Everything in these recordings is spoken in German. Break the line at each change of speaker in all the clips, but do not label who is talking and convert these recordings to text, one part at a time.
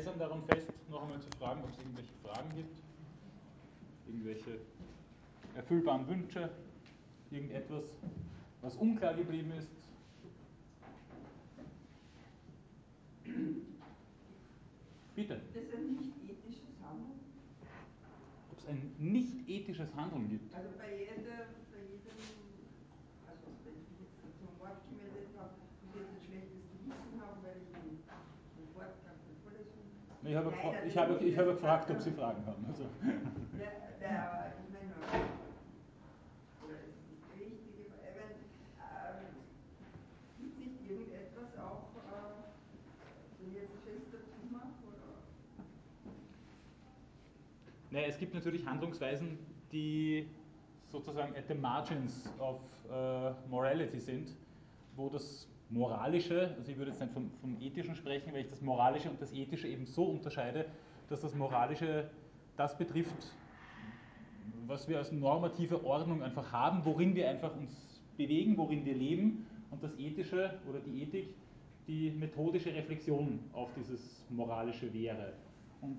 eisern daran fest, noch einmal zu fragen, ob es irgendwelche Fragen gibt, irgendwelche erfüllbaren Wünsche, irgendetwas, was unklar geblieben ist. Bitte.
Das ist ein nicht ethisches Handeln?
Ob es ein nicht ethisches Handeln gibt?
Also bei, jeder, bei jedem, also wenn ich mich jetzt zum Wort gemeldet habe, muss ich jetzt ein schlechtes Gewissen haben, weil ich den, den Vortrag der Vorlesung.
Ich habe, ich, habe, ich habe gefragt, ob Sie Fragen haben. Also.
Ja, ja, ich meine, die richtige, ich meine, ähm, gibt es nicht irgendetwas auch, äh, wenn jetzt Schiss dazu mache,
Naja, es gibt natürlich Handlungsweisen, die sozusagen at the margins of uh, morality sind, wo das Moralische, also ich würde jetzt nicht vom, vom Ethischen sprechen, weil ich das Moralische und das Ethische eben so unterscheide, dass das Moralische das betrifft, was wir als normative Ordnung einfach haben, worin wir einfach uns bewegen, worin wir leben und das Ethische oder die Ethik die methodische Reflexion auf dieses Moralische wäre. Und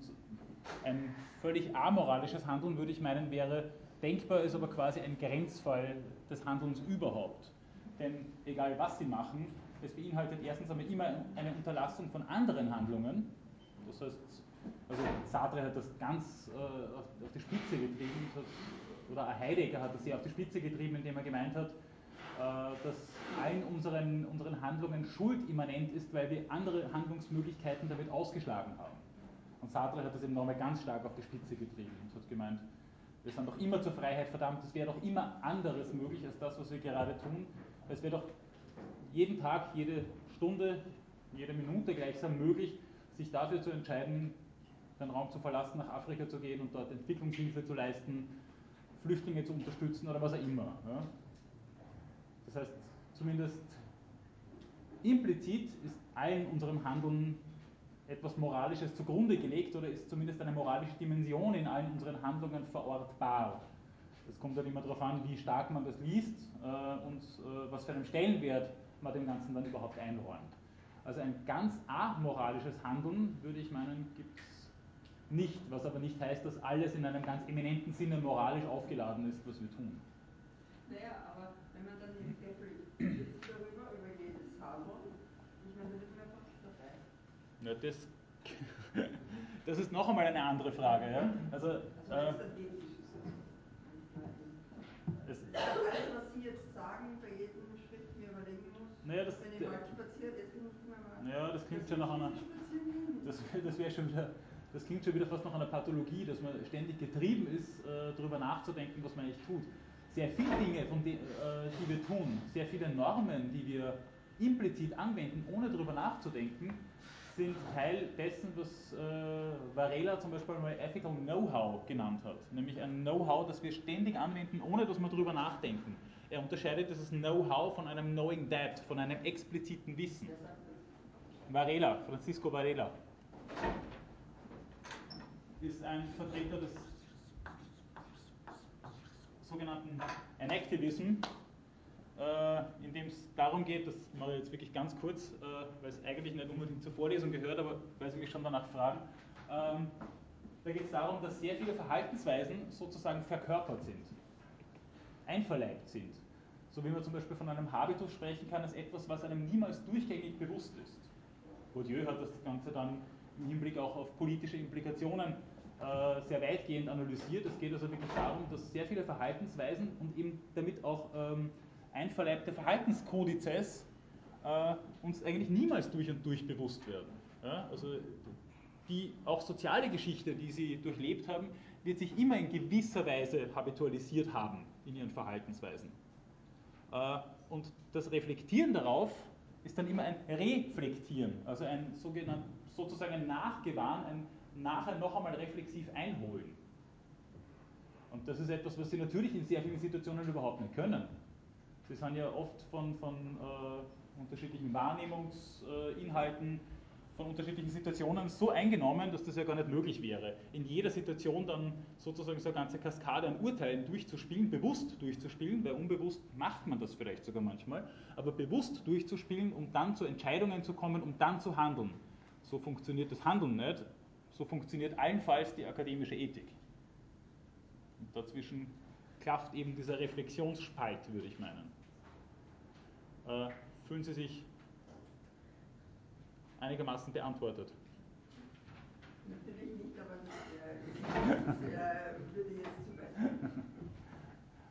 ein völlig amoralisches Handeln, würde ich meinen, wäre denkbar, ist aber quasi ein Grenzfall des Handelns überhaupt. Denn egal was Sie machen, es beinhaltet erstens einmal immer eine Unterlassung von anderen Handlungen. Das heißt, also Sartre hat das ganz äh, auf, auf, die Spitze getrieben, oder Heidegger hat das sehr auf die Spitze getrieben, indem er gemeint hat, äh, dass allen unseren, unseren Handlungen schuldimmanent ist, weil wir andere Handlungsmöglichkeiten damit ausgeschlagen haben. Und Sartre hat das eben nochmal ganz stark auf die Spitze getrieben und hat gemeint, wir sind doch immer zur Freiheit verdammt, es wäre doch immer anderes möglich als das, was wir gerade tun. Es wäre doch jeden Tag, jede Stunde, jede Minute gleichsam möglich, sich dafür zu entscheiden, den Raum zu verlassen, nach Afrika zu gehen und dort Entwicklungshilfe zu leisten, Flüchtlinge zu unterstützen oder was auch immer. Das heißt, zumindest implizit ist allen unserem Handeln etwas Moralisches zugrunde gelegt oder ist zumindest eine moralische Dimension in allen unseren Handlungen verortbar. Es kommt dann immer darauf an, wie stark man das liest äh, und äh, was für einen Stellenwert man dem Ganzen dann überhaupt einräumt. Also ein ganz amoralisches Handeln, würde ich meinen, gibt es nicht, was aber nicht heißt, dass alles in einem ganz eminenten Sinne moralisch aufgeladen ist, was wir tun.
Naja, aber wenn man dann reflektiert darüber, über jedes Handeln, ich meine, da wird man einfach dabei.
Ja, das, das ist noch einmal eine andere Frage. Ja? Also, also
äh, was Sie jetzt sagen, bei jedem Schritt naja, das, wenn ich mal spaziert, jetzt muss ich mal.
Ja, das klingt schon nach einer. Das, das wäre schon wieder. Das klingt schon wieder fast nach einer Pathologie, dass man ständig getrieben ist, äh, darüber nachzudenken, was man eigentlich tut. Sehr viele Dinge, von die, äh, die wir tun, sehr viele Normen, die wir implizit anwenden, ohne darüber nachzudenken, sind Teil dessen, was äh, Varela zum Beispiel mal Ethical Know-how genannt hat. Nämlich ein Know-how, das wir ständig anwenden, ohne dass wir darüber nachdenken. Er unterscheidet dieses Know-how von einem Knowing That, von einem expliziten Wissen. Varela, Francisco Varela, ist ein Vertreter des sogenannten Enactivism, äh, in dem es darum geht, das mache ich jetzt wirklich ganz kurz, äh, weil es eigentlich nicht unbedingt zur Vorlesung gehört, aber weil Sie mich schon danach fragen. Ähm, da geht es darum, dass sehr viele Verhaltensweisen sozusagen verkörpert sind, einverleibt sind. So wie man zum Beispiel von einem Habitus sprechen kann, als etwas, was einem niemals durchgängig bewusst ist. Bourdieu hat das Ganze dann im Hinblick auch auf politische Implikationen äh, sehr weitgehend analysiert. Es geht also wirklich darum, dass sehr viele Verhaltensweisen und eben damit auch ähm, einverleibte Verhaltenskodizes äh, uns eigentlich niemals durch und durch bewusst werden. Ja? Also die auch soziale Geschichte, die sie durchlebt haben, wird sich immer in gewisser Weise habitualisiert haben in ihren Verhaltensweisen. Äh, und das Reflektieren darauf ist dann immer ein Reflektieren, also ein sozusagen ein Nachgewahren, ein nachher noch einmal reflexiv einholen. Und das ist etwas, was Sie natürlich in sehr vielen Situationen überhaupt nicht können. Sie sind ja oft von, von äh, unterschiedlichen Wahrnehmungsinhalten, von unterschiedlichen Situationen so eingenommen, dass das ja gar nicht möglich wäre. In jeder Situation dann sozusagen so eine ganze Kaskade an Urteilen durchzuspielen, bewusst durchzuspielen, weil unbewusst macht man das vielleicht sogar manchmal, aber bewusst durchzuspielen, um dann zu Entscheidungen zu kommen, um dann zu handeln. so funktioniert das Handeln nicht, so funktioniert allenfalls die akademische Ethik. Und dazwischen klafft eben dieser Reflexionsspalt, würde ich meinen. Äh, fühlen Sie sich einigermaßen beantwortet?
Natürlich nicht, aber das äh, würde jetzt zu weit.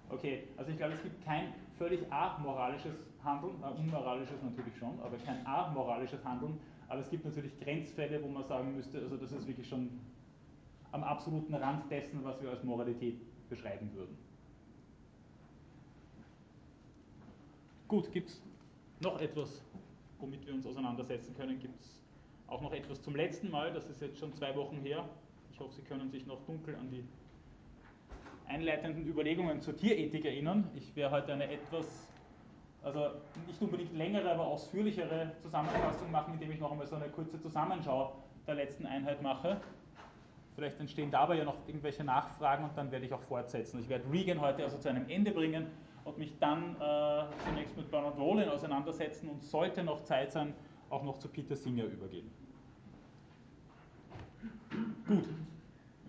Okay, also ich glaube, es gibt kein völlig amoralisches Handeln, äh, unmoralisches natürlich schon, aber kein amoralisches Handeln, aber es gibt natürlich Grenzfälle, wo man sagen müsste, also das ist wirklich schon am absoluten Rand dessen, was wir als Moralität beschreiben würden. Gut, gibt es noch etwas, womit wir uns auseinandersetzen können? Gibt es auch noch etwas zum letzten Mal? Das ist jetzt schon zwei Wochen her. Ich hoffe, Sie können sich noch dunkel an die einleitenden Überlegungen zur Tierethik erinnern. Ich werde heute eine etwas, also nicht unbedingt längere, aber ausführlichere Zusammenfassung machen, indem ich noch einmal so eine kurze Zusammenschau der letzten Einheit mache. Vielleicht entstehen dabei ja noch irgendwelche Nachfragen und dann werde ich auch fortsetzen. Ich werde Regan heute also zu einem Ende bringen und mich dann äh, zunächst mit Bernard Rollin auseinandersetzen und sollte noch Zeit sein, auch noch zu Peter Singer übergehen. Gut,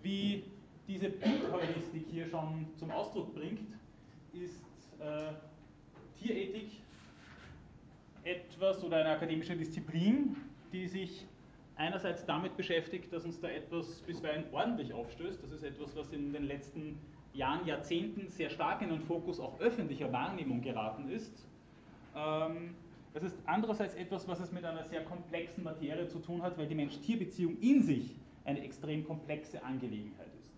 wie diese Bildheuristik hier schon zum Ausdruck bringt, ist äh, Tierethik etwas oder eine akademische Disziplin, die sich einerseits damit beschäftigt, dass uns da etwas bisweilen ordentlich aufstößt. Das ist etwas, was in den letzten Jahren, Jahrzehnten sehr stark in den Fokus auch öffentlicher Wahrnehmung geraten ist. Ähm, es ist andererseits etwas, was es mit einer sehr komplexen Materie zu tun hat, weil die Mensch-Tier-Beziehung in sich eine extrem komplexe Angelegenheit ist.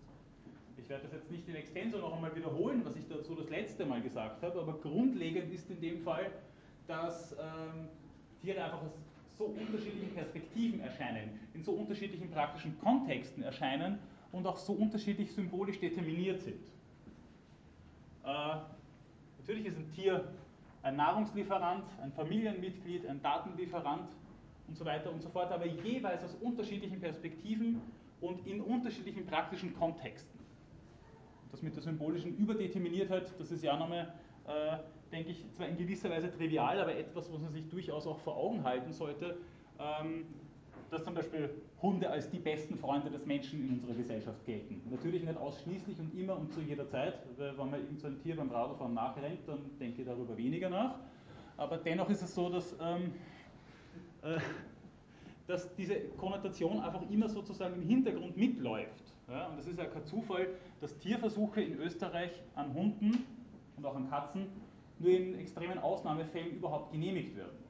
Ich werde das jetzt nicht in Extenso noch einmal wiederholen, was ich dazu das letzte Mal gesagt habe, aber grundlegend ist in dem Fall, dass ähm, Tiere einfach aus so unterschiedlichen Perspektiven erscheinen, in so unterschiedlichen praktischen Kontexten erscheinen und auch so unterschiedlich symbolisch determiniert sind. Äh, natürlich ist ein Tier ein Nahrungslieferant, ein Familienmitglied, ein Datenlieferant und so weiter und so fort, aber jeweils aus unterschiedlichen Perspektiven und in unterschiedlichen praktischen Kontexten. Das mit der symbolischen Überdeterminiertheit, das ist ja nochmal, äh, denke ich, zwar in gewisser Weise trivial, aber etwas, was man sich durchaus auch vor Augen halten sollte, ähm, dass zum Beispiel Hunde als die besten Freunde des Menschen in unserer Gesellschaft gelten. Natürlich nicht ausschließlich und immer und zu jeder Zeit, weil wenn man irgend so ein Tier beim Radfahren nachrennt, dann denke ich darüber weniger nach. Aber dennoch ist es so, dass, ähm, äh, dass diese Konnotation einfach immer sozusagen im Hintergrund mitläuft. Ja? Und es ist ja kein Zufall, dass Tierversuche in Österreich an Hunden und auch an Katzen nur in extremen Ausnahmefällen überhaupt genehmigt werden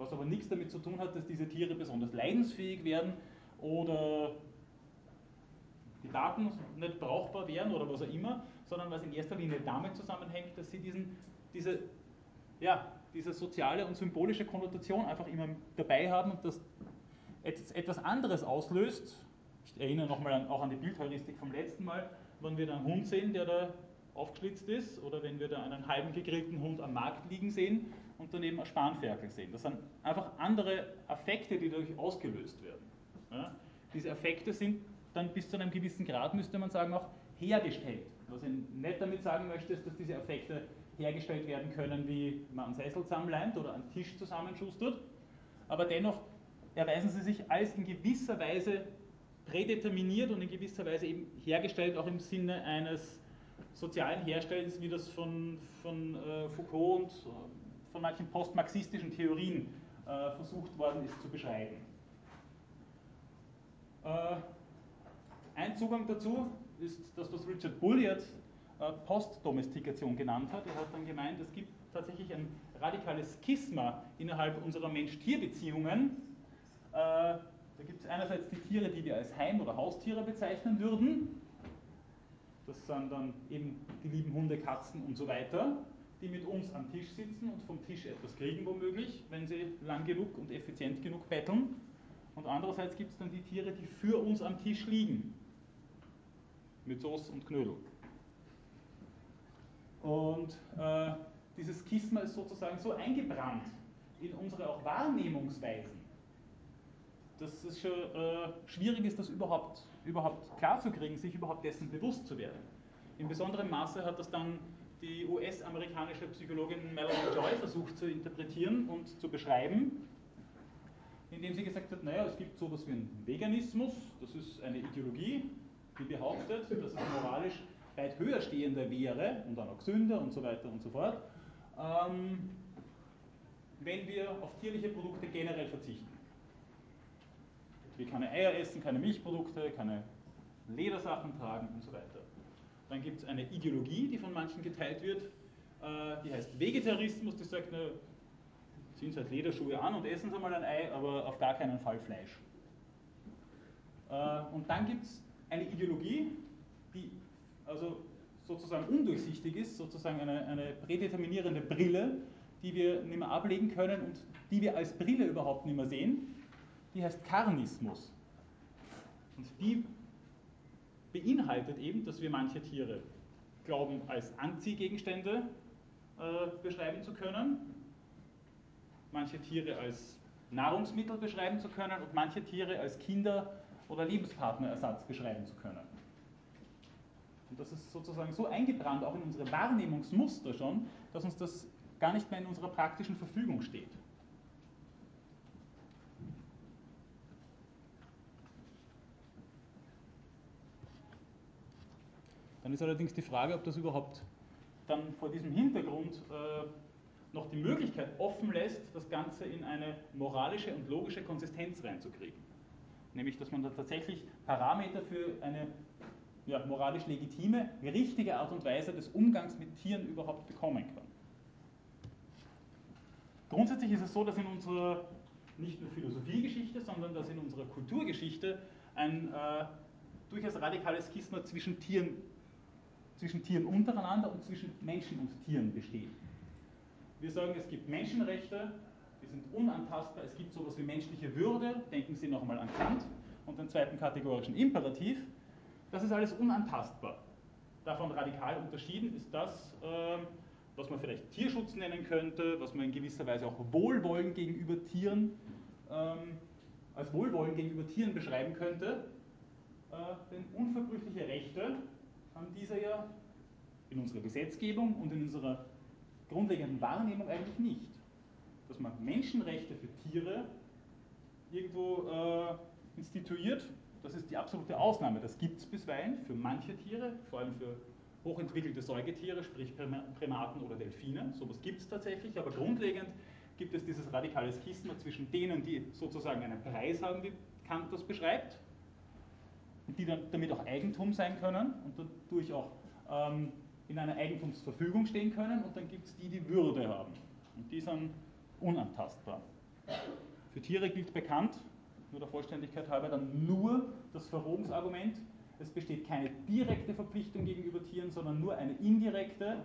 was aber nichts damit zu tun hat, dass diese Tiere besonders leidensfähig werden oder die Daten nicht brauchbar wären oder was auch immer, sondern was in erster Linie damit zusammenhängt, dass sie diesen, diese, ja, diese soziale und symbolische Konnotation einfach immer dabei haben und das etwas anderes auslöst. Ich erinnere nochmal auch an die Bildheuristik vom letzten Mal, wenn wir da einen Hund sehen, der da aufgeschlitzt ist, oder wenn wir da einen halben gegrillten Hund am Markt liegen sehen, und daneben ein Spanferkel sehen. Das sind einfach andere Affekte, die dadurch ausgelöst werden. Ja? Diese Affekte sind dann bis zu einem gewissen Grad, müsste man sagen, auch hergestellt. Was ich nicht damit sagen möchte, ist, dass diese Affekte hergestellt werden können, wie man einen Sessel zusammenleimt oder einen Tisch zusammenschustert, aber dennoch erweisen sie sich als in gewisser Weise prädeterminiert und in gewisser Weise eben hergestellt, auch im Sinne eines sozialen Herstellens, wie das von, von äh, Foucault und von manchen postmarxistischen Theorien äh, versucht worden ist zu beschreiben. Äh, ein Zugang dazu ist das, was Richard Bulliard äh, Postdomestikation genannt hat. Er hat dann gemeint, es gibt tatsächlich ein radikales Schisma innerhalb unserer Mensch-Tier-Beziehungen. Äh, da gibt es einerseits die Tiere, die wir als Heim- oder Haustiere bezeichnen würden. Das sind dann eben die lieben Hunde, Katzen und so weiter die mit uns am Tisch sitzen und vom Tisch etwas kriegen womöglich, wenn sie lang genug und effizient genug betteln. Und andererseits gibt es dann die Tiere, die für uns am Tisch liegen. Mit Soße und Knödel. Und äh, dieses Schisma ist sozusagen so eingebrannt in unsere auch Wahrnehmungsweisen, dass es schon äh, schwierig ist, das überhaupt, überhaupt klarzukriegen, sich überhaupt dessen bewusst zu werden. In besonderem Maße hat das dann die US-amerikanische Psychologin Melanie Joy versucht zu interpretieren und zu beschreiben. indem sie gesagt hat, naja, es gibt sowas wie einen Veganismus, das ist eine Ideologie, die behauptet, dass es moralisch weit höher stehender wäre und dann auch gesünder und so weiter und so fort, ähm, wenn wir auf tierliche Produkte generell verzichten. Wir keine Eier essen, keine Milchprodukte, keine Ledersachen tragen und so weiter. Dann gibt es eine Ideologie, die von manchen geteilt wird, äh, die heißt Vegetarismus, die sagt, ne, ziehen Sie halt Lederschuhe an und essen Sie mal ein Ei, aber auf gar keinen Fall Fleisch. Äh, und dann gibt es eine Ideologie, die also sozusagen undurchsichtig ist, sozusagen eine, eine prädeterminierende Brille, die wir nicht mehr ablegen können und die wir als Brille überhaupt nicht mehr sehen, die heißt Karnismus. Und die beinhaltet eben, dass wir manche Tiere glauben, als Anziehgegenstände äh, beschreiben zu können, manche Tiere als Nahrungsmittel beschreiben zu können und manche Tiere als Kinder- oder Lebenspartnerersatz beschreiben zu können. Und das ist sozusagen so eingebrannt auch in unsere Wahrnehmungsmuster schon, dass uns das gar nicht mehr in unserer praktischen Verfügung steht. Dann ist allerdings die Frage, ob das überhaupt dann vor diesem Hintergrund äh, noch die Möglichkeit offen lässt, das Ganze in eine moralische und logische Konsistenz reinzukriegen. Nämlich, dass man da tatsächlich Parameter für eine ja, moralisch legitime, richtige Art und Weise des Umgangs mit Tieren überhaupt bekommen kann. Grundsätzlich ist es so, dass in unserer nicht nur Philosophiegeschichte, sondern dass in unserer Kulturgeschichte ein äh, durchaus radikales Schisma zwischen Tieren, zwischen Tieren untereinander und zwischen Menschen und Tieren besteht. Wir sagen, es gibt Menschenrechte, die sind unantastbar, es gibt sowas wie menschliche Würde, denken Sie nochmal an Kant und den zweiten kategorischen Imperativ. Das ist alles unantastbar. Davon radikal unterschieden ist das, ähm, was man vielleicht Tierschutz nennen könnte, was man in gewisser Weise auch Wohlwollen gegenüber Tieren ähm, als Wohlwollen gegenüber Tieren beschreiben könnte. Äh, denn unverbrüchliche Rechte haben diese ja in unserer Gesetzgebung und in unserer grundlegenden Wahrnehmung eigentlich nicht. Dass man Menschenrechte für Tiere irgendwo äh, instituiert, das ist die absolute Ausnahme. Das gibt es bisweilen für manche Tiere, vor allem für hochentwickelte Säugetiere, sprich Primaten oder Delfine. Sowas gibt es tatsächlich, aber grundlegend gibt es dieses radikale Schisma zwischen denen, die sozusagen einen Preis haben, wie Kant das beschreibt, die dann damit auch Eigentum sein können und dadurch auch ähm, in einer Eigentumsverfügung stehen können und dann gibt es die, die Würde haben. Und die sind unantastbar. Für Tiere gilt bekannt, nur der Vollständigkeit halber, dann nur das Verrohungsargument. Es besteht keine direkte Verpflichtung gegenüber Tieren, sondern nur eine indirekte.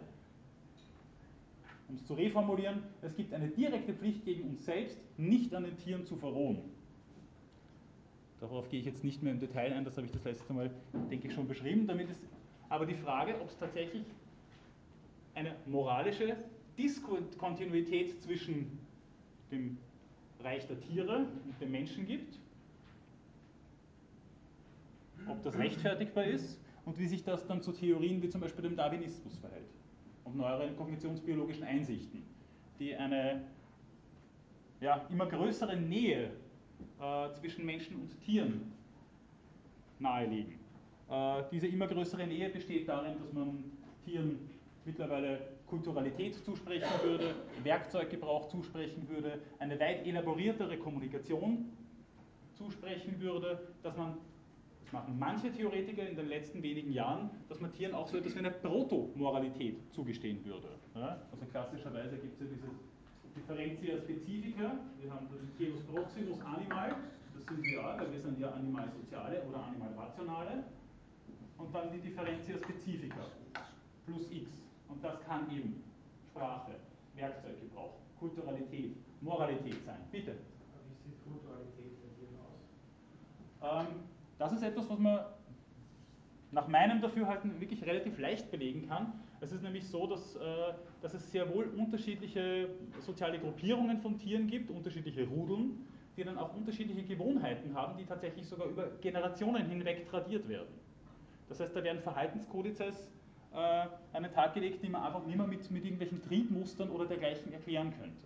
Um es zu reformulieren, es gibt eine direkte Pflicht gegen uns selbst, nicht an den Tieren zu verrohen. Darauf gehe ich jetzt nicht mehr im Detail ein, das habe ich das letzte Mal, denke ich, schon beschrieben. Damit ist aber die Frage, ob es tatsächlich eine moralische Diskontinuität zwischen dem Reich der Tiere und dem Menschen gibt, ob das rechtfertigbar ist und wie sich das dann zu Theorien wie zum Beispiel dem Darwinismus verhält und neueren kognitionsbiologischen Einsichten, die eine ja, immer größere Nähe äh, zwischen Menschen und Tieren nahelegen. Äh, diese immer größere Nähe besteht darin, dass man Tieren mittlerweile Kulturalität zusprechen würde, Werkzeuggebrauch zusprechen würde, eine weit elaboriertere Kommunikation zusprechen würde, dass man, das machen manche Theoretiker in den letzten wenigen Jahren, dass man Tieren auch so etwas wie eine Protomoralität zugestehen würde. Also klassischerweise gibt es ja diese Differentia Specifica, wir haben das Genus Proximus Animal, das sind wir auch, weil wir sind ja Animalsoziale oder Animalrationale und dann die Differentia Specifica plus x. Und das kann eben Sprache, Werkzeuggebrauch, Kulturalität, Moralität sein. Bitte.
Wie sieht Kulturalität bei dir
aus? Ähm, das ist etwas, was man nach meinem Dafürhalten wirklich relativ leicht belegen kann. Es ist nämlich so, dass, äh, dass es sehr wohl unterschiedliche soziale Gruppierungen von Tieren gibt, unterschiedliche Rudeln, die dann auch unterschiedliche Gewohnheiten haben, die tatsächlich sogar über Generationen hinweg tradiert werden. Das heißt, da werden Verhaltenskodizes äh, an den Tag gelegt, die man einfach nicht mehr mit, mit irgendwelchen Triebmustern oder dergleichen erklären könnte.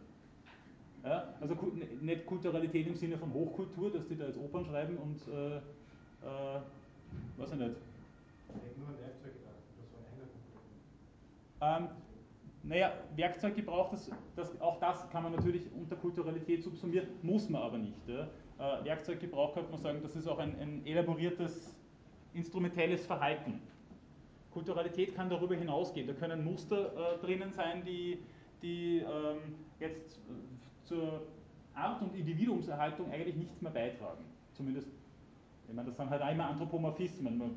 Ja, also nicht Kulturalität im Sinne von Hochkultur, dass die da jetzt Opern schreiben und äh, äh, weiß ich nicht. Ähm, naja, Werkzeuggebrauch, das, das, auch das kann man natürlich unter Kulturalität subsumieren, muss man aber nicht. Ja. Äh, Werkzeuggebrauch könnte man sagen, das ist auch ein, ein elaboriertes instrumentelles Verhalten. Kulturalität kann darüber hinausgehen. Da können Muster äh, drinnen sein, die, die ähm, jetzt äh, zur Art- und Individuumserhaltung eigentlich nichts mehr beitragen. Zumindest, ich meine, das sind halt immer Anthropomorphismen. Man,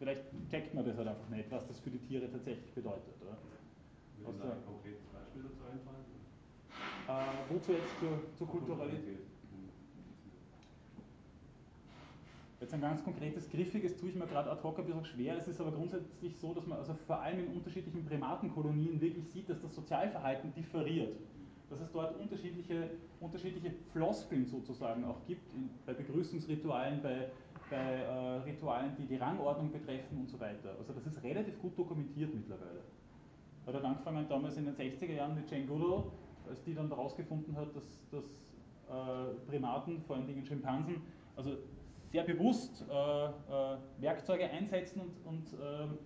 vielleicht checkt man das halt einfach nicht, was das für die Tiere tatsächlich bedeutet. Oder?
Würde da ein konkretes Beispiel dazu einfallen?
Äh, wozu jetzt zur, zur Kulturalität? Jetzt ein ganz konkretes, griffiges tue ich mir gerade ad hoc ein bisschen schwer. Es ist aber grundsätzlich so, dass man also vor allem in unterschiedlichen Primatenkolonien wirklich sieht, dass das Sozialverhalten differiert. Dass es dort unterschiedliche, unterschiedliche Floskeln sozusagen auch gibt, in, bei Begrüßungsritualen, bei, bei äh, Ritualen, die die Rangordnung betreffen und so weiter. Also das ist relativ gut dokumentiert mittlerweile. Hat dann angefangen damals in den 60er Jahren mit Jane Goodall, als die dann herausgefunden hat, dass, dass äh, Primaten, vor allen Dingen Schimpansen, also sehr bewusst äh, äh, Werkzeuge einsetzen und, und ähm,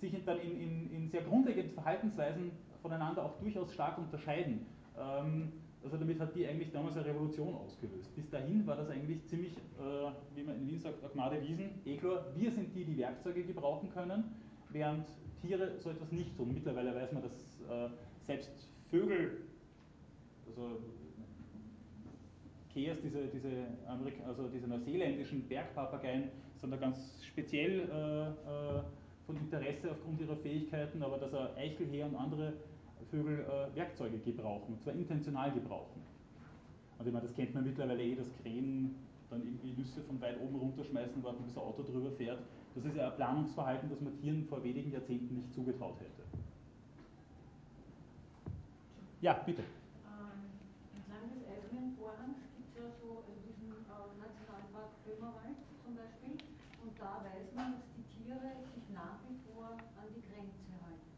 sich dann in, in, in, sehr grundlegenden Verhaltensweisen voneinander auch durchaus stark unterscheiden. Ähm, also damit hat die eigentlich damals eine Revolution ausgelöst. Bis dahin war das eigentlich ziemlich, äh, wie man in Wien sagt, Agmade Wiesen, Eklor, wir sind die, die Werkzeuge gebrauchen können, während Tiere so etwas nicht tun. Mittlerweile weiß man, dass äh, selbst Vögel, also Keas, diese, diese, also diese neuseeländischen Bergpapageien, sind da ganz speziell äh, äh, von Interesse aufgrund ihrer Fähigkeiten, aber dass er Eichelheer und andere Vögel äh, Werkzeuge gebrauchen, und zwar intentional gebrauchen. Und ich meine, das kennt man mittlerweile eh, dass Krähen dann irgendwie Nüsse von weit oben runterschmeißen, warten, bis ein Auto drüber fährt. Das ist ja ein Planungsverhalten, das man Tieren vor wenigen Jahrzehnten nicht zugetraut hätte. Ja, bitte.
da weiß man, dass die Tiere sich nach wie vor an die Grenze halten.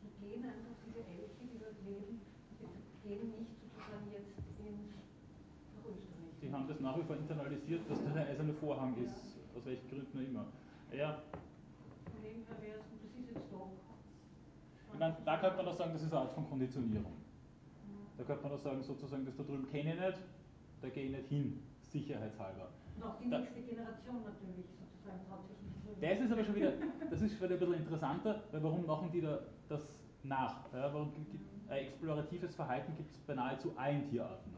Die gehen einfach, diese Elche, die dort leben, gehen nicht sozusagen jetzt ins, nach Österreich.
Die haben das nach wie vor internalisiert, dass da der eiserne Vorhang ist, aus welchen Gründen auch immer. Ja.
Von dem her wäre es, das ist jetzt doch.
Ich meine, da könnte man auch sagen, das ist eine Art von Konditionierung. Da könnte man auch sagen, sozusagen, das da drüben kenne ich nicht, da gehe ich nicht hin, sicherheitshalber.
Und auch die nächste Generation natürlich
das ist aber schon wieder, das ist schon wieder ein bisschen interessanter, weil warum machen die da das nach? Ja, warum äh, exploratives Verhalten gibt es bei nahezu allen Tierarten.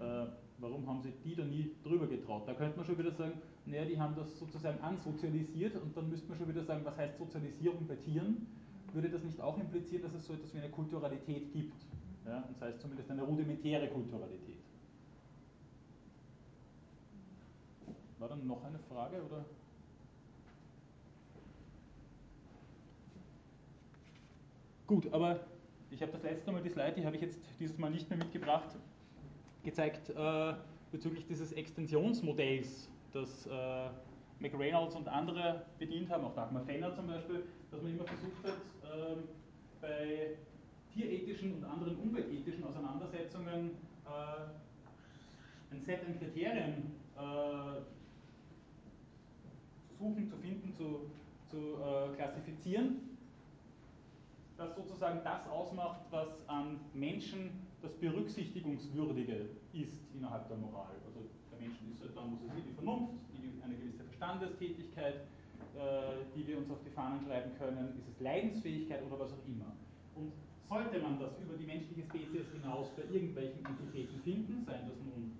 Äh, warum haben sie die da nie drüber getraut? Da könnte man schon wieder sagen, naja, die haben das sozusagen ansozialisiert und dann müsste man schon wieder sagen, was heißt Sozialisierung bei Tieren? Würde das nicht auch implizieren, dass es so etwas wie eine Kulturalität gibt? Ja, und das heißt zumindest eine rudimentäre Kulturalität. War dann noch eine Frage oder? Gut, aber ich habe das letzte Mal die Slide, die habe ich jetzt dieses Mal nicht mehr mitgebracht, gezeigt äh, bezüglich dieses Extensionsmodells, das äh, McReynolds und andere bedient haben, auch Dagmar Fenner zum Beispiel, dass man immer versucht hat, äh, bei tierethischen und anderen umweltethischen Auseinandersetzungen äh, ein Set an Kriterien äh, zu suchen, zu finden, zu, zu äh, klassifizieren das sozusagen das ausmacht, was an Menschen das Berücksichtigungswürdige ist innerhalb der Moral. Also der Menschen ist halt dann, muss es die Vernunft, eine gewisse Verstandestätigkeit, äh, die wir uns auf die Fahnen schreiben können, ist es Leidensfähigkeit oder was auch immer. Und sollte man das über die menschliche Spezies hinaus bei irgendwelchen Entitäten finden, seien das nun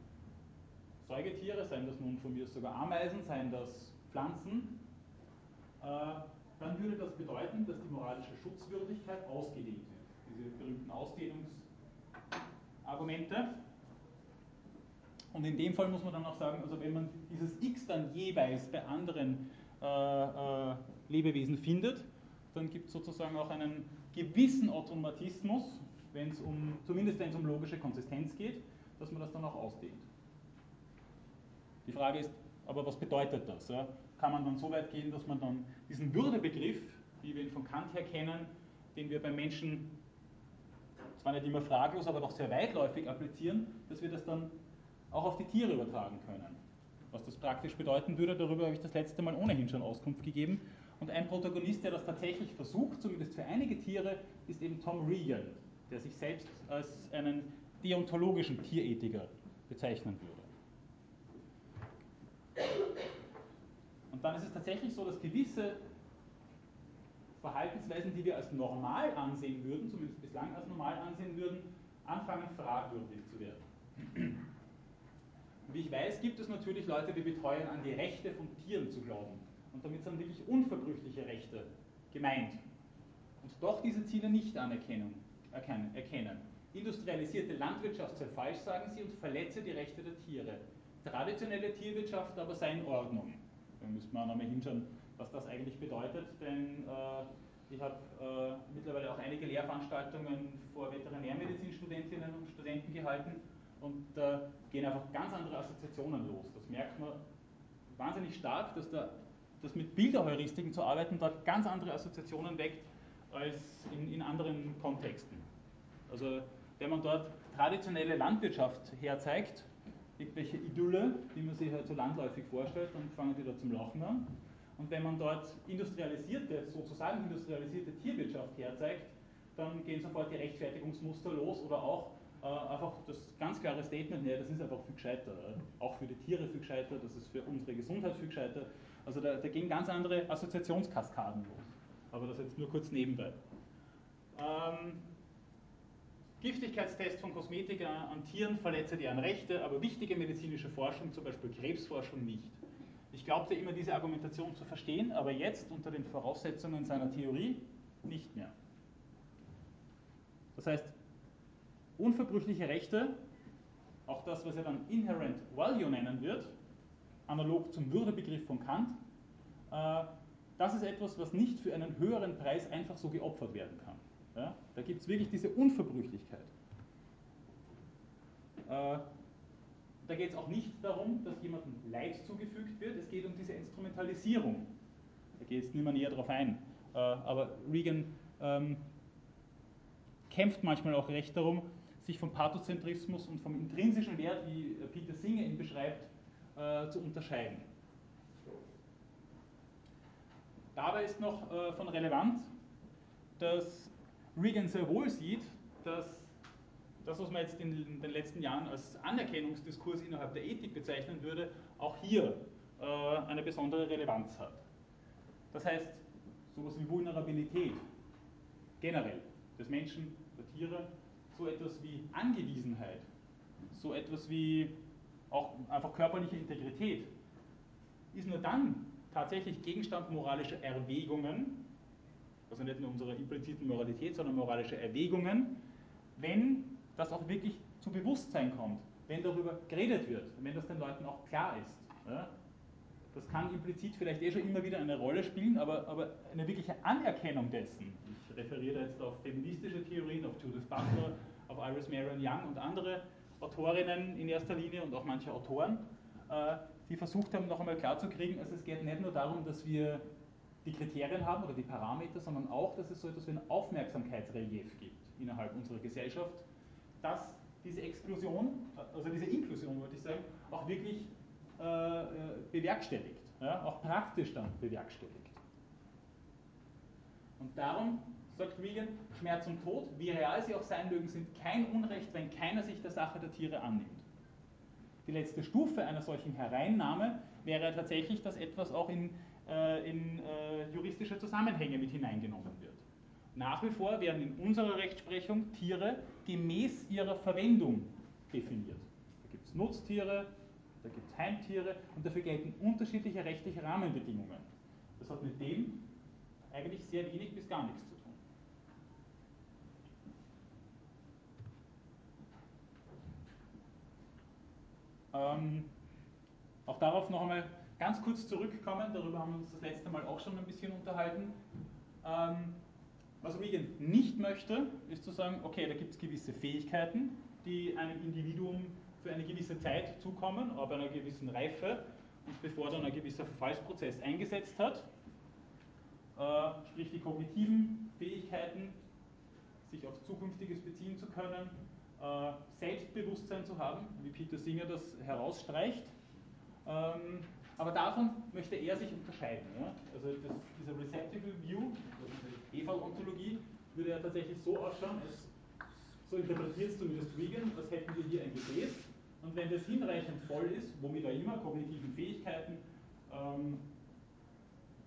Säugetiere, seien das nun von mir sogar Ameisen, seien das Pflanzen, äh, dann würde das bedeuten, dass die moralische Schutzwürdigkeit ausgedehnt wird. Diese berühmten Ausdehnungsargumente. Und in dem Fall muss man dann auch sagen, also wenn man dieses X dann jeweils bei anderen äh, äh, Lebewesen findet, dann gibt es sozusagen auch einen gewissen Automatismus, wenn es um, zumindest wenn es um logische Konsistenz geht, dass man das dann auch ausdehnt. Die Frage ist, aber was bedeutet das? Ja? kann man dann so weit gehen, dass man dann diesen Würdebegriff, wie wir ihn von Kant her kennen, den wir beim Menschen zwar nicht immer fraglos, aber doch sehr weitläufig applizieren, dass wir das dann auch auf die Tiere übertragen können. Was das praktisch bedeuten würde, darüber habe ich das letzte Mal ohnehin schon Auskunft gegeben. Und ein Protagonist, der das tatsächlich versucht, zumindest für einige Tiere, ist eben Tom Regan, der sich selbst als einen deontologischen Tierethiker bezeichnen würde. Und dann ist es tatsächlich so, dass gewisse Verhaltensweisen, die wir als normal ansehen würden, zumindest bislang als normal ansehen würden, anfangen fragwürdig zu werden. Wie ich weiß, gibt es natürlich Leute, die beteuern, an die Rechte von Tieren zu glauben. Und damit sind wirklich unverbrüchliche Rechte gemeint. Und doch diese Ziele nicht anerkennen. Erkennen. Industrialisierte Landwirtschaft sei falsch, sagen sie, und verletze die Rechte der Tiere. Traditionelle Tierwirtschaft aber sei in Ordnung. Da müssen wir auch nochmal hinschauen, was das eigentlich bedeutet, denn äh, ich habe äh, mittlerweile auch einige Lehrveranstaltungen vor Veterinärmedizinstudentinnen und Studenten gehalten und da äh, gehen einfach ganz andere Assoziationen los. Das merkt man wahnsinnig stark, dass da das mit Bilderheuristiken zu arbeiten dort ganz andere Assoziationen weckt als in, in anderen Kontexten. Also wenn man dort traditionelle Landwirtschaft herzeigt, irgendwelche Idylle, die man sich halt so landläufig vorstellt, dann fangen die da zum Lachen an. Und wenn man dort industrialisierte, sozusagen industrialisierte Tierwirtschaft herzeigt, dann gehen sofort die Rechtfertigungsmuster los oder auch äh, einfach das ganz klare Statement, nee, das ist einfach viel gescheiter. Äh, auch für die Tiere viel gescheiter, das ist für unsere Gesundheit viel gescheiter. Also da, da gehen ganz andere Assoziationskaskaden los. Aber das jetzt nur kurz nebenbei. Ähm, Giftigkeitstest von Kosmetika an Tieren verletze deren Rechte, aber wichtige medizinische Forschung, zum Beispiel Krebsforschung, nicht. Ich glaubte immer diese Argumentation zu verstehen, aber jetzt unter den Voraussetzungen seiner Theorie nicht mehr. Das heißt, unverbrüchliche Rechte, auch das, was er dann Inherent Value nennen wird, analog zum Würdebegriff von Kant, äh, das ist etwas, was nicht für einen höheren Preis einfach so geopfert werden kann. Da gibt es wirklich diese Unverbrüchlichkeit. Äh, da geht es auch nicht darum, dass jemandem Leid zugefügt wird, es geht um diese Instrumentalisierung. Da geht es nicht mehr näher darauf ein. Äh, aber Regan ähm, kämpft manchmal auch recht darum, sich vom Pathozentrismus und vom intrinsischen Wert, wie Peter Singer ihn beschreibt, äh, zu unterscheiden. Dabei ist noch äh, von Relevanz, dass Regan sehr wohl sieht, dass das, was man jetzt in den letzten Jahren als Anerkennungsdiskurs innerhalb der Ethik bezeichnen würde, auch hier äh, eine besondere Relevanz hat. Das heißt, sowas wie Vulnerabilität generell des Menschen, der Tiere, so etwas wie Angewiesenheit, so etwas wie auch einfach körperliche Integrität, ist nur dann tatsächlich Gegenstand moralischer Erwägungen, also nicht nur unserer impliziten Moralität, sondern moralischer Erwägungen, wenn das auch wirklich zu Bewusstsein kommt, wenn darüber geredet wird, wenn das den Leuten auch klar ist. Ja? Das kann implizit vielleicht eh schon immer wieder eine Rolle spielen, aber, aber eine wirkliche Anerkennung dessen, ich referiere jetzt auf feministische Theorien, auf Judith Butler, auf Iris Marion Young und andere Autorinnen in erster Linie und auch manche Autoren, äh, die versucht haben, noch einmal klarzukriegen, also es geht nicht nur darum, dass wir die Kriterien haben oder die Parameter, sondern auch, dass es so etwas wie ein Aufmerksamkeitsrelief gibt innerhalb unserer Gesellschaft, dass diese Exklusion, also diese Inklusion, wollte ich sagen, auch wirklich äh, äh, bewerkstelligt, ja, auch praktisch dann bewerkstelligt. Und darum, sagt Regan, Schmerz und Tod, wie real sie auch sein mögen, sind kein Unrecht, wenn keiner sich der Sache der Tiere annimmt. Die letzte Stufe einer solchen Hereinnahme wäre tatsächlich, dass etwas auch in, äh, in äh, juristische Zusammenhänge mit hineingenommen wird. Nach wie vor werden in unserer Rechtsprechung Tiere gemäß ihrer Verwendung definiert. Da gibt es Nutztiere, da gibt es Heimtiere und dafür gelten unterschiedliche rechtliche Rahmenbedingungen. Das hat mit dem eigentlich sehr wenig bis gar nichts zu tun. Ähm, auch darauf noch einmal ganz kurz zurückkommen, darüber haben wir uns das letzte Mal auch schon ein bisschen unterhalten. Ähm, was Regan nicht möchte, ist zu sagen, okay, da gibt es gewisse Fähigkeiten, die einem Individuum für eine gewisse Zeit zukommen, ab einer gewissen Reife und bevor dann ein gewisser Verfallsprozess eingesetzt hat. Äh, sprich, die kognitiven Fähigkeiten sich auf Zukünftiges beziehen zu können, äh, Selbstbewusstsein zu haben, wie Peter Singer das herausstreicht. Ähm, aber davon möchte er sich unterscheiden. Also das, dieser Receptacle View, also diese Eval-Ontologie, würde ja tatsächlich so ausschauen, als, so interpretierst du das Regan, als hätten wir hier ein Gefäß und wenn das hinreichend voll ist, womit er immer, kognitiven Fähigkeiten, ähm,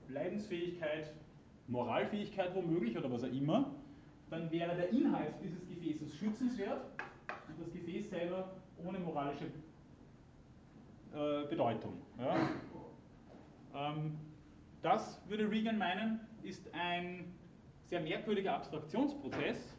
Leidensfähigkeit, Moralfähigkeit womöglich oder was auch immer, dann wäre der Inhalt dieses Gefäßes schützenswert und das Gefäß selber ohne moralische äh, Bedeutung. Ja. Ähm, das, würde Regan meinen, ist ein sehr merkwürdiger Abstraktionsprozess,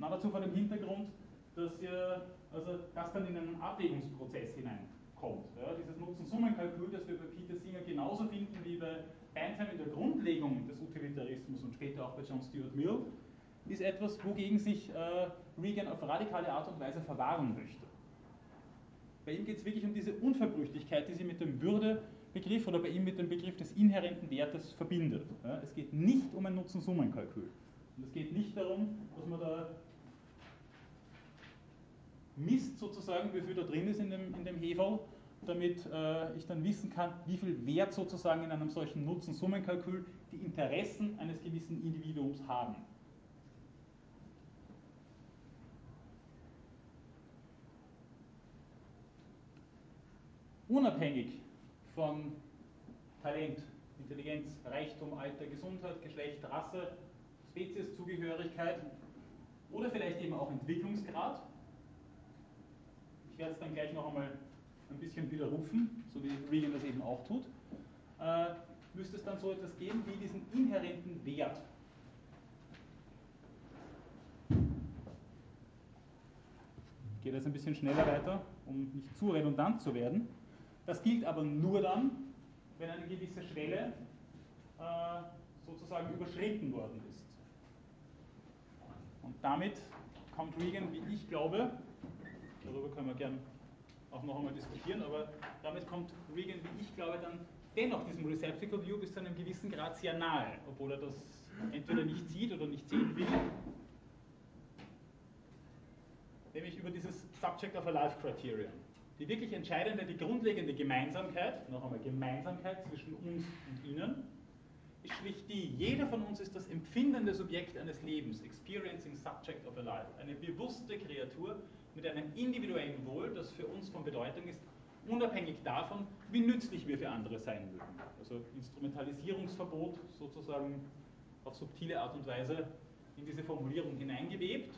na dazu vor dem Hintergrund, dass ja also das dann in einen Abwägungsprozess hineinkommt. Ja, dieses Nutzen-Summen-Kalkül, das wir bei Peter Singer genauso finden wie bei Bentham in der Grundlegung des Utilitarismus und später auch bei John Stuart Mill, ist etwas, wogegen sich äh, Regan auf radikale Art und Weise verwahren möchte. Bei ihm geht es wirklich um diese Unverbrüchlichkeit, die sie mit dem Würdebegriff oder bei ihm mit dem Begriff des inhärenten Wertes verbindet. Ja, es geht nicht um ein Nutzen-Summen-Kalkül. Und es geht nicht darum, dass man da misst sozusagen, wie viel da drin ist in dem, in dem Heferl, damit äh, ich dann wissen kann, wie viel Wert sozusagen in einem solchen Nutzen-Summen-Kalkül die Interessen eines gewissen Individuums haben. Unabhängig von Talent, Intelligenz, Reichtum, Alter, Gesundheit, Geschlecht, Rasse, Spezieszugehörigkeit oder vielleicht eben auch Entwicklungsgrad, ich werde es dann gleich noch einmal ein bisschen widerrufen, so wie Regan das eben auch tut, äh, müsste es dann so etwas geben wie diesen inhärenten Wert. Gehe das ein bisschen schneller weiter, um nicht zu redundant zu werden. Das gilt aber nur dann, wenn eine gewisse Schwelle äh, sozusagen überschritten worden ist. Und damit kommt Regan, wie ich glaube, darüber können wir gern auch noch einmal diskutieren, aber damit kommt Regan, wie ich glaube, dann dennoch diesem Receptacle View bis zu einem gewissen Grad sehr nahe, obwohl er das entweder nicht sieht oder nicht sehen will. Nämlich über dieses Subject of a Life Criterion. Die wirklich entscheidende, die grundlegende Gemeinsamkeit, noch einmal Gemeinsamkeit zwischen uns und ihnen, ist schlicht die, jeder von uns ist das empfindende Subjekt eines Lebens, experiencing subject of a life, eine bewusste Kreatur, mit einem individuellen Wohl, das für uns von Bedeutung ist, unabhängig davon, wie nützlich wir für andere sein mögen. Also Instrumentalisierungsverbot sozusagen auf subtile Art und Weise in diese Formulierung hineingewebt.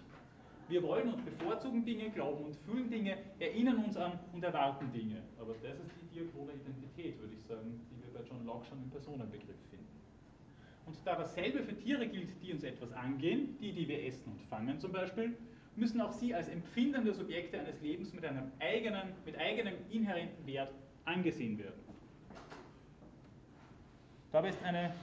Wir wollen und bevorzugen Dinge, glauben und fühlen Dinge, erinnern uns an und erwarten Dinge. Aber das ist die diachrone Identität, würde ich sagen, die wir bei John Locke schon im Personenbegriff finden. Und da dasselbe für Tiere gilt, die uns etwas angehen, die, die wir essen und fangen zum Beispiel, müssen auch sie als empfindende Subjekte eines Lebens mit einem eigenen, mit eigenem inhärenten Wert angesehen werden. Dabei ist eine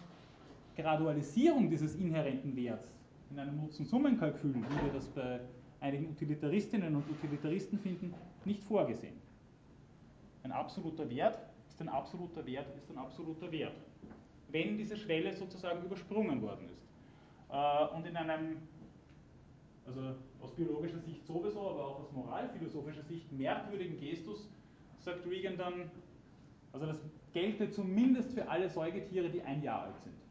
Gradualisierung dieses inhärenten Werts in einem Nutzen-Summen-Kalkül, wie wir das bei einigen Utilitaristinnen und Utilitaristen finden, nicht vorgesehen. Ein absoluter Wert ist ein absoluter Wert ist ein absoluter Wert, wenn diese Schwelle sozusagen übersprungen worden ist. Äh, und in einem also aus biologischer Sicht sowieso, aber auch aus moralphilosophischer Sicht merkwürdigen Gestus, sagt Regan dann, also das gelte zumindest für alle Säugetiere, die ein Jahr alt sind.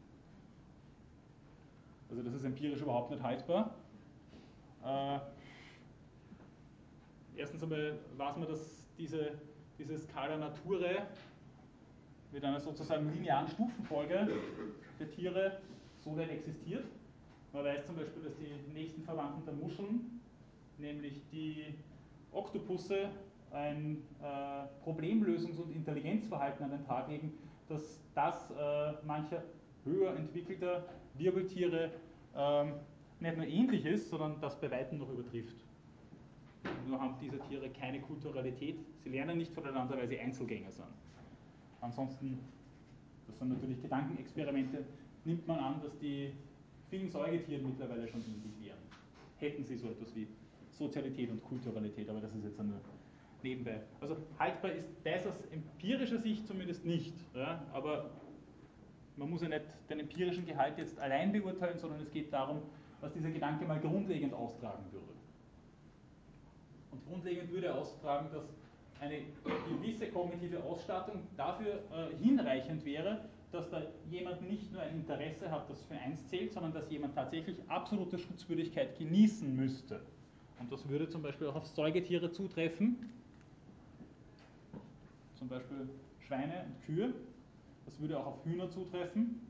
Also das ist empirisch überhaupt nicht haltbar. Äh, erstens einmal weiß man, dass diese, diese Skala Nature mit einer sozusagen linearen Stufenfolge der Tiere so nicht existiert. Man weiß zum Beispiel, dass die nächsten Verwandten der Muscheln, nämlich die Oktopusse, ein äh, Problemlösungs- und Intelligenzverhalten an den Tag legen, dass das äh, mancher höher entwickelter Wirbeltiere äh, nicht nur ähnlich ist, sondern das bei weitem noch übertrifft. Nur haben diese Tiere keine Kulturalität, sie lernen nicht voneinander, weil sie Einzelgänger sind. Ansonsten, das sind natürlich Gedankenexperimente, nimmt man an, dass die vielen Säugetieren mittlerweile schon ähnlich wären. Hätten sie so etwas wie Sozialität und Kulturalität, aber das ist jetzt nur nebenbei. Also haltbar ist das aus empirischer Sicht zumindest nicht. Ja? Aber man muss ja nicht den empirischen Gehalt jetzt allein beurteilen, sondern es geht darum, was dieser Gedanke mal grundlegend austragen würde. Und grundlegend würde austragen, dass eine gewisse kognitive Ausstattung dafür äh, hinreichend wäre, dass da jemand nicht nur ein Interesse hat, das für eins zählt, sondern dass jemand tatsächlich absolute Schutzwürdigkeit genießen müsste. Und das würde zum Beispiel auch auf Säugetiere zutreffen, zum Beispiel Schweine und Kühe. Das würde auch auf Hühner zutreffen.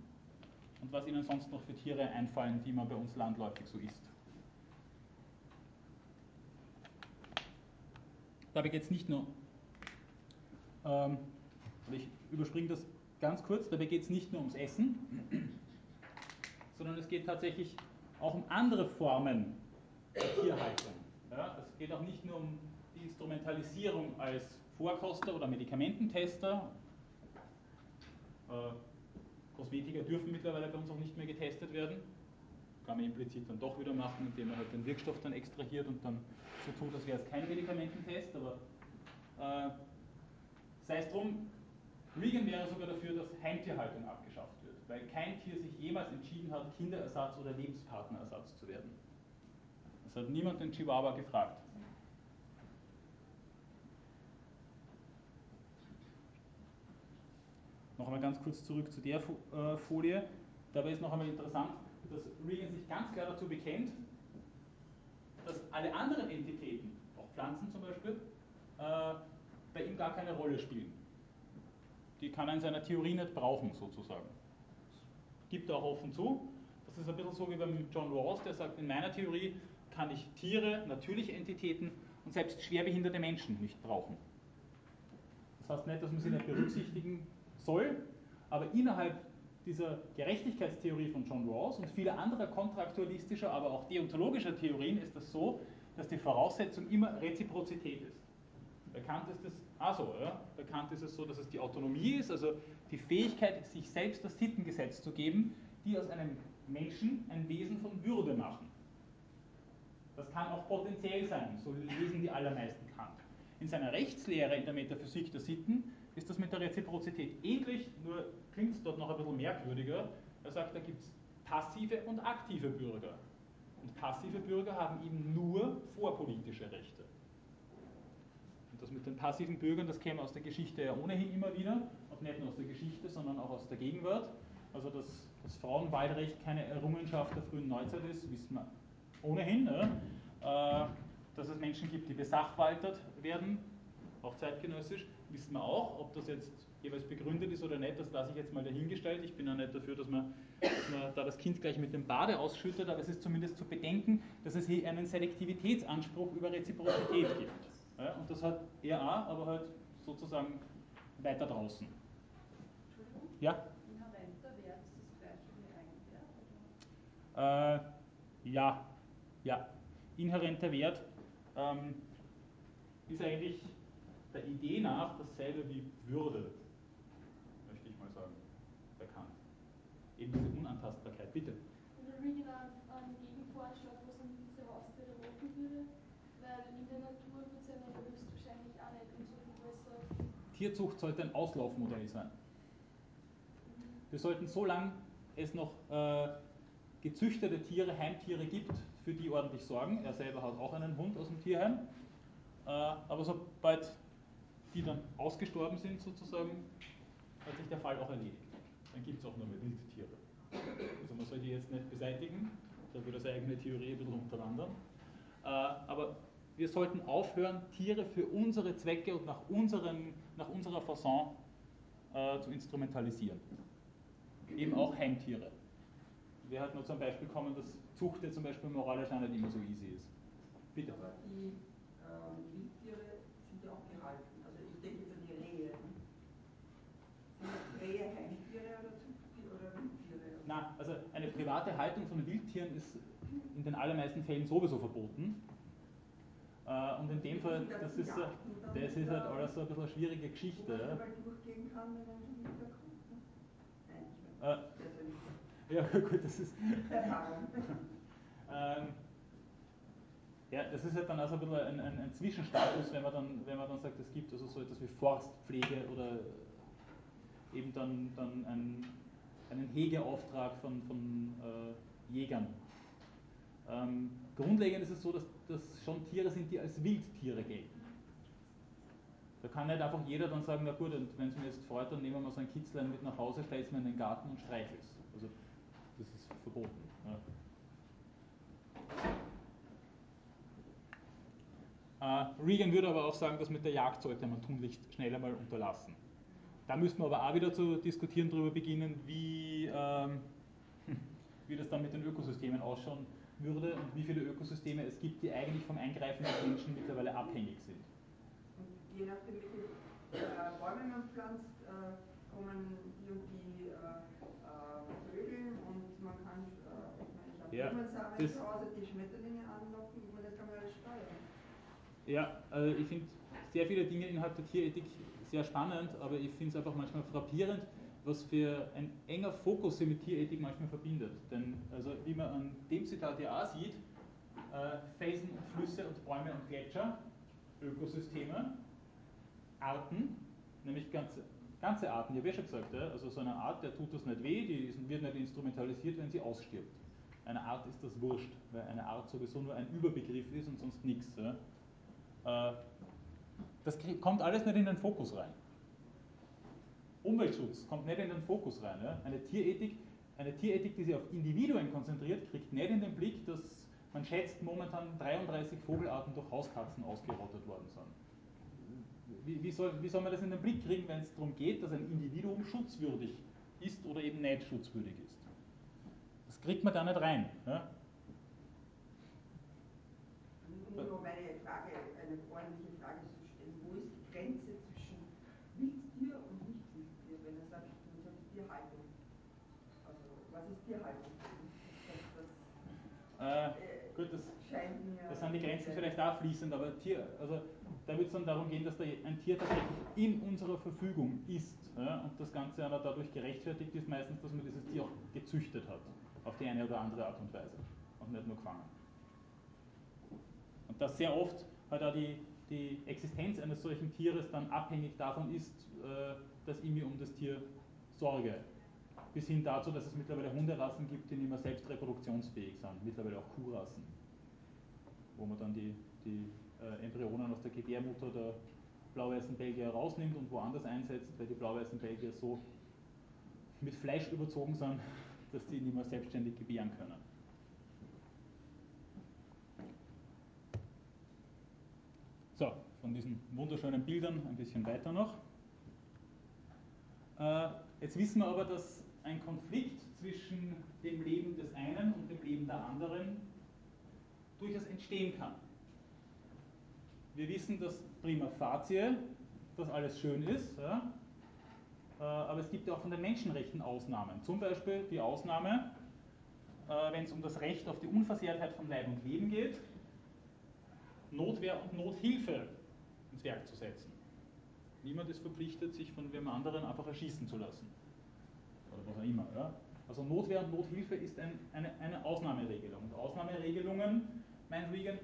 Und was Ihnen sonst noch für Tiere einfallen, die man bei uns landläufig so isst. Dabei geht es nicht nur, ähm, ich überspringe das ganz kurz, dabei geht es nicht nur ums Essen, sondern es geht tatsächlich auch um andere Formen der Tierhaltung. Ja, es geht auch nicht nur um die Instrumentalisierung als Vorkoster oder Medikamententester. Äh, Kosmetika dürfen mittlerweile bei uns auch nicht mehr getestet werden. Kann man implizit dann doch wieder machen, indem man halt den Wirkstoff dann extrahiert und dann so tut, als wäre es kein Medikamententest. Aber äh, sei es drum, Regan wäre sogar dafür, dass Heimtierhaltung abgeschafft wird, weil kein Tier sich jemals entschieden hat, Kinderersatz oder Lebenspartnerersatz zu werden. Das hat niemand den Chihuahua gefragt. Noch einmal ganz kurz zurück zu der äh, Folie. Dabei ist noch einmal interessant, dass Regan sich ganz klar dazu bekennt, dass alle anderen Entitäten, auch Pflanzen zum Beispiel, äh, bei ihm gar keine Rolle spielen. Die kann er in seiner Theorie nicht brauchen, sozusagen. Gibt er auch offen zu. Das ist ein bisschen so wie beim John Rawls, der sagt, in meiner Theorie kann ich Tiere, natürliche Entitäten und selbst schwerbehinderte Menschen nicht brauchen. Das heißt nicht, dass man sie nicht berücksichtigen soll, aber innerhalb dieser Gerechtigkeitstheorie von John Rawls und vieler anderer kontraktualistischer, aber auch deontologischer Theorien ist das so, dass die Voraussetzung immer Reziprozität ist. Bekannt ist es also, ja? bekannt ist es so, dass es die Autonomie ist, also die Fähigkeit, sich selbst das Sittengesetz zu geben, die aus einem Menschen ein Wesen von Würde machen. Das kann auch potenziell sein, so lesen die allermeisten Kant. In seiner Rechtslehre in der Metaphysik der Sitten ist das mit der Reziprozität ähnlich, nur klingt es dort noch ein bisschen merkwürdiger. Er sagt, da gibt es passive und aktive Bürger. Und passive Bürger haben eben nur vorpolitische Rechte. Und das mit den passiven Bürgern, das käme aus der Geschichte ja ohnehin immer wieder. Und nicht nur aus der Geschichte, sondern auch aus der Gegenwart. Also, dass das Frauenwahlrecht keine Errungenschaft der frühen Neuzeit ist, wissen wir ohnehin, äh, dass es Menschen gibt, die besachwaltert werden, auch zeitgenössisch, wissen wir auch. Ob das jetzt jeweils begründet ist oder nicht, das lasse ich jetzt mal dahingestellt. Ich bin ja nicht dafür, dass man, dass man da das Kind gleich mit dem Bade ausschüttet, aber es ist zumindest zu bedenken, dass es hier einen Selektivitätsanspruch über Reziprozität gibt. Ja, und das hat er auch, aber halt sozusagen weiter draußen.
Entschuldigung?
Ja?
Inhärenter Wert ist das gleiche wie Eigenwert?
Äh, ja, ja, inhärenter Wert ähm, ist eigentlich der Idee nach dasselbe wie Würde, möchte ich mal sagen, bekannt. Eben diese Unantastbarkeit. Bitte.
Und der Regan einen Gegenvorschlag, was an diese Haustiere machen würde, weil in der Natur wird es ja höchstwahrscheinlich auch nicht in so viel.
Tierzucht sollte ein Auslaufmodell sein. Wir sollten so lange es noch äh, gezüchtete Tiere, Heimtiere gibt, für die ordentlich sorgen. Er selber hat auch einen Hund aus dem Tierheim. Äh, aber sobald die dann ausgestorben sind, sozusagen, hat sich der Fall auch erledigt. Dann gibt es auch nur mehr Wildtiere. Also man soll die jetzt nicht beseitigen, da würde seine eigene Theorie ein bisschen unterwandern. Äh, aber wir sollten aufhören, Tiere für unsere Zwecke und nach, unseren, nach unserer Fasson äh, zu instrumentalisieren. Eben auch Heimtiere. Wer hat nur zum Beispiel kommen, dass Zucht zum Beispiel moralisch auch nicht immer so easy ist. Bitte.
Aber ähm, Wildtiere sind ja auch gehalten. Also ich denke jetzt an die Rehe. Sind Rehe Heimtiere oder Wildtiere?
Nein, also eine private Haltung von Wildtieren ist in den allermeisten Fällen sowieso verboten. Äh, und in dem Fall, das ist, das ist halt alles so ein bisschen eine schwierige Geschichte.
Wiederkommt. Ne?
Äh. Ja, gut, das ist. Ähm, ja, das ist halt dann also ein bisschen ein, ein, ein, Zwischenstatus, wenn man, dann, wenn man dann sagt, es gibt also so etwas wie Forstpflege oder eben dann, dann ein, einen Hegeauftrag von, von äh, Jägern. Ähm, grundlegend ist es so, dass das schon Tiere sind, die als Wildtiere gelten. Da kann nicht einfach jeder dann sagen, na gut, wenn es mir jetzt freut, dann nehmen wir mal so ein Kitzlein mit nach Hause, stellt es mir in den Garten und streichelt es. Also das ist verboten. Ja. Uh, Regan würde aber auch sagen, dass mit der Jagd sollte man tunlichst schnell einmal unterlassen. Da müssten wir aber auch wieder zu diskutieren darüber beginnen, wie, ähm, wie das dann mit den Ökosystemen ausschauen würde und wie viele Ökosysteme es gibt, die eigentlich vom Eingreifen des Menschen mittlerweile abhängig sind.
Und je nachdem, welche äh, Bäume man pflanzt, äh, kommen die und die äh, äh Vögel und man kann, äh, ich habe ja, Blumensamen zu Hause, die Schmetterlinge anlocken, meine, das kann man alles steuern.
Ja, also ich finde sehr viele Dinge innerhalb der Tierethik sehr spannend, aber ich finde es einfach manchmal frappierend, was für ein enger Fokus sie mit Tierethik manchmal verbindet. Denn also wie man an dem Zitat hier auch sieht, äh, Felsen und Flüsse und Bäume und Gletscher, Ökosysteme, Arten, nämlich ganze, ganze Arten, ich habe ja schon gesagt, ja, also so eine Art, der tut das nicht weh, die wird nicht instrumentalisiert, wenn sie ausstirbt. Eine Art ist das wurscht, weil eine Art sowieso nur ein Überbegriff ist und sonst nichts. Ja. Äh, das kommt alles nicht in den Fokus rein. Umweltschutz kommt nicht in den Fokus rein. Ja. Eine, Tierethik, eine Tierethik, die sich auf Individuen konzentriert, kriegt nicht in den Blick, dass man schätzt momentan 33 Vogelarten durch Hauskatzen ausgerottet worden sind. Wie, wie, soll, wie soll man das in den Blick kriegen, wenn es darum geht, dass ein Individuum schutzwürdig ist oder eben nicht schutzwürdig ist? Das kriegt man da nicht rein. Ja.
Nur meine Frage, eine ordentliche Frage zu stellen, wo ist die Grenze zwischen Wildtier und Nicht-Wildtier, wenn er sagt, man sagt Tierhaltung? Also, was ist Tierhaltung? Das, das,
das, äh, gut, das, das sind die Grenzen vielleicht auch fließend, aber Tier, also da wird es dann darum gehen, dass da ein Tier tatsächlich in unserer Verfügung ist ja, und das Ganze aber dadurch gerechtfertigt ist, meistens, dass man dieses Tier auch gezüchtet hat, auf die eine oder andere Art und Weise und nicht nur gefangen. Und dass sehr oft halt auch die, die Existenz eines solchen Tieres dann abhängig davon ist, äh, dass ich mir um das Tier sorge. Bis hin dazu, dass es mittlerweile Hunderassen gibt, die nicht mehr selbst reproduktionsfähig sind, mittlerweile auch Kuhrassen, wo man dann die, die äh, Embryonen aus der Gebärmutter der blau-weißen Belgier rausnimmt und woanders einsetzt, weil die blau-weißen Belgier so mit Fleisch überzogen sind, dass die nicht mehr selbstständig gebären können. So, von diesen wunderschönen Bildern ein bisschen weiter noch. Äh, jetzt wissen wir aber, dass ein Konflikt zwischen dem Leben des einen und dem Leben der anderen durchaus entstehen kann. Wir wissen, dass prima facie, dass alles schön ist, ja? Äh, aber es gibt ja auch von den Menschenrechten Ausnahmen. Zum Beispiel die Ausnahme, äh, wenn es um das Recht auf die Unversehrtheit von Leib und Leben geht, Notwehr und Nothilfe ins Werk zu setzen. Niemand ist verpflichtet, sich von wem anderen einfach erschießen zu lassen. Oder was auch immer. Ja? Also Notwehr und Nothilfe ist ein, eine, eine Ausnahmeregelung. Und Ausnahmeregelungen, mein Regan,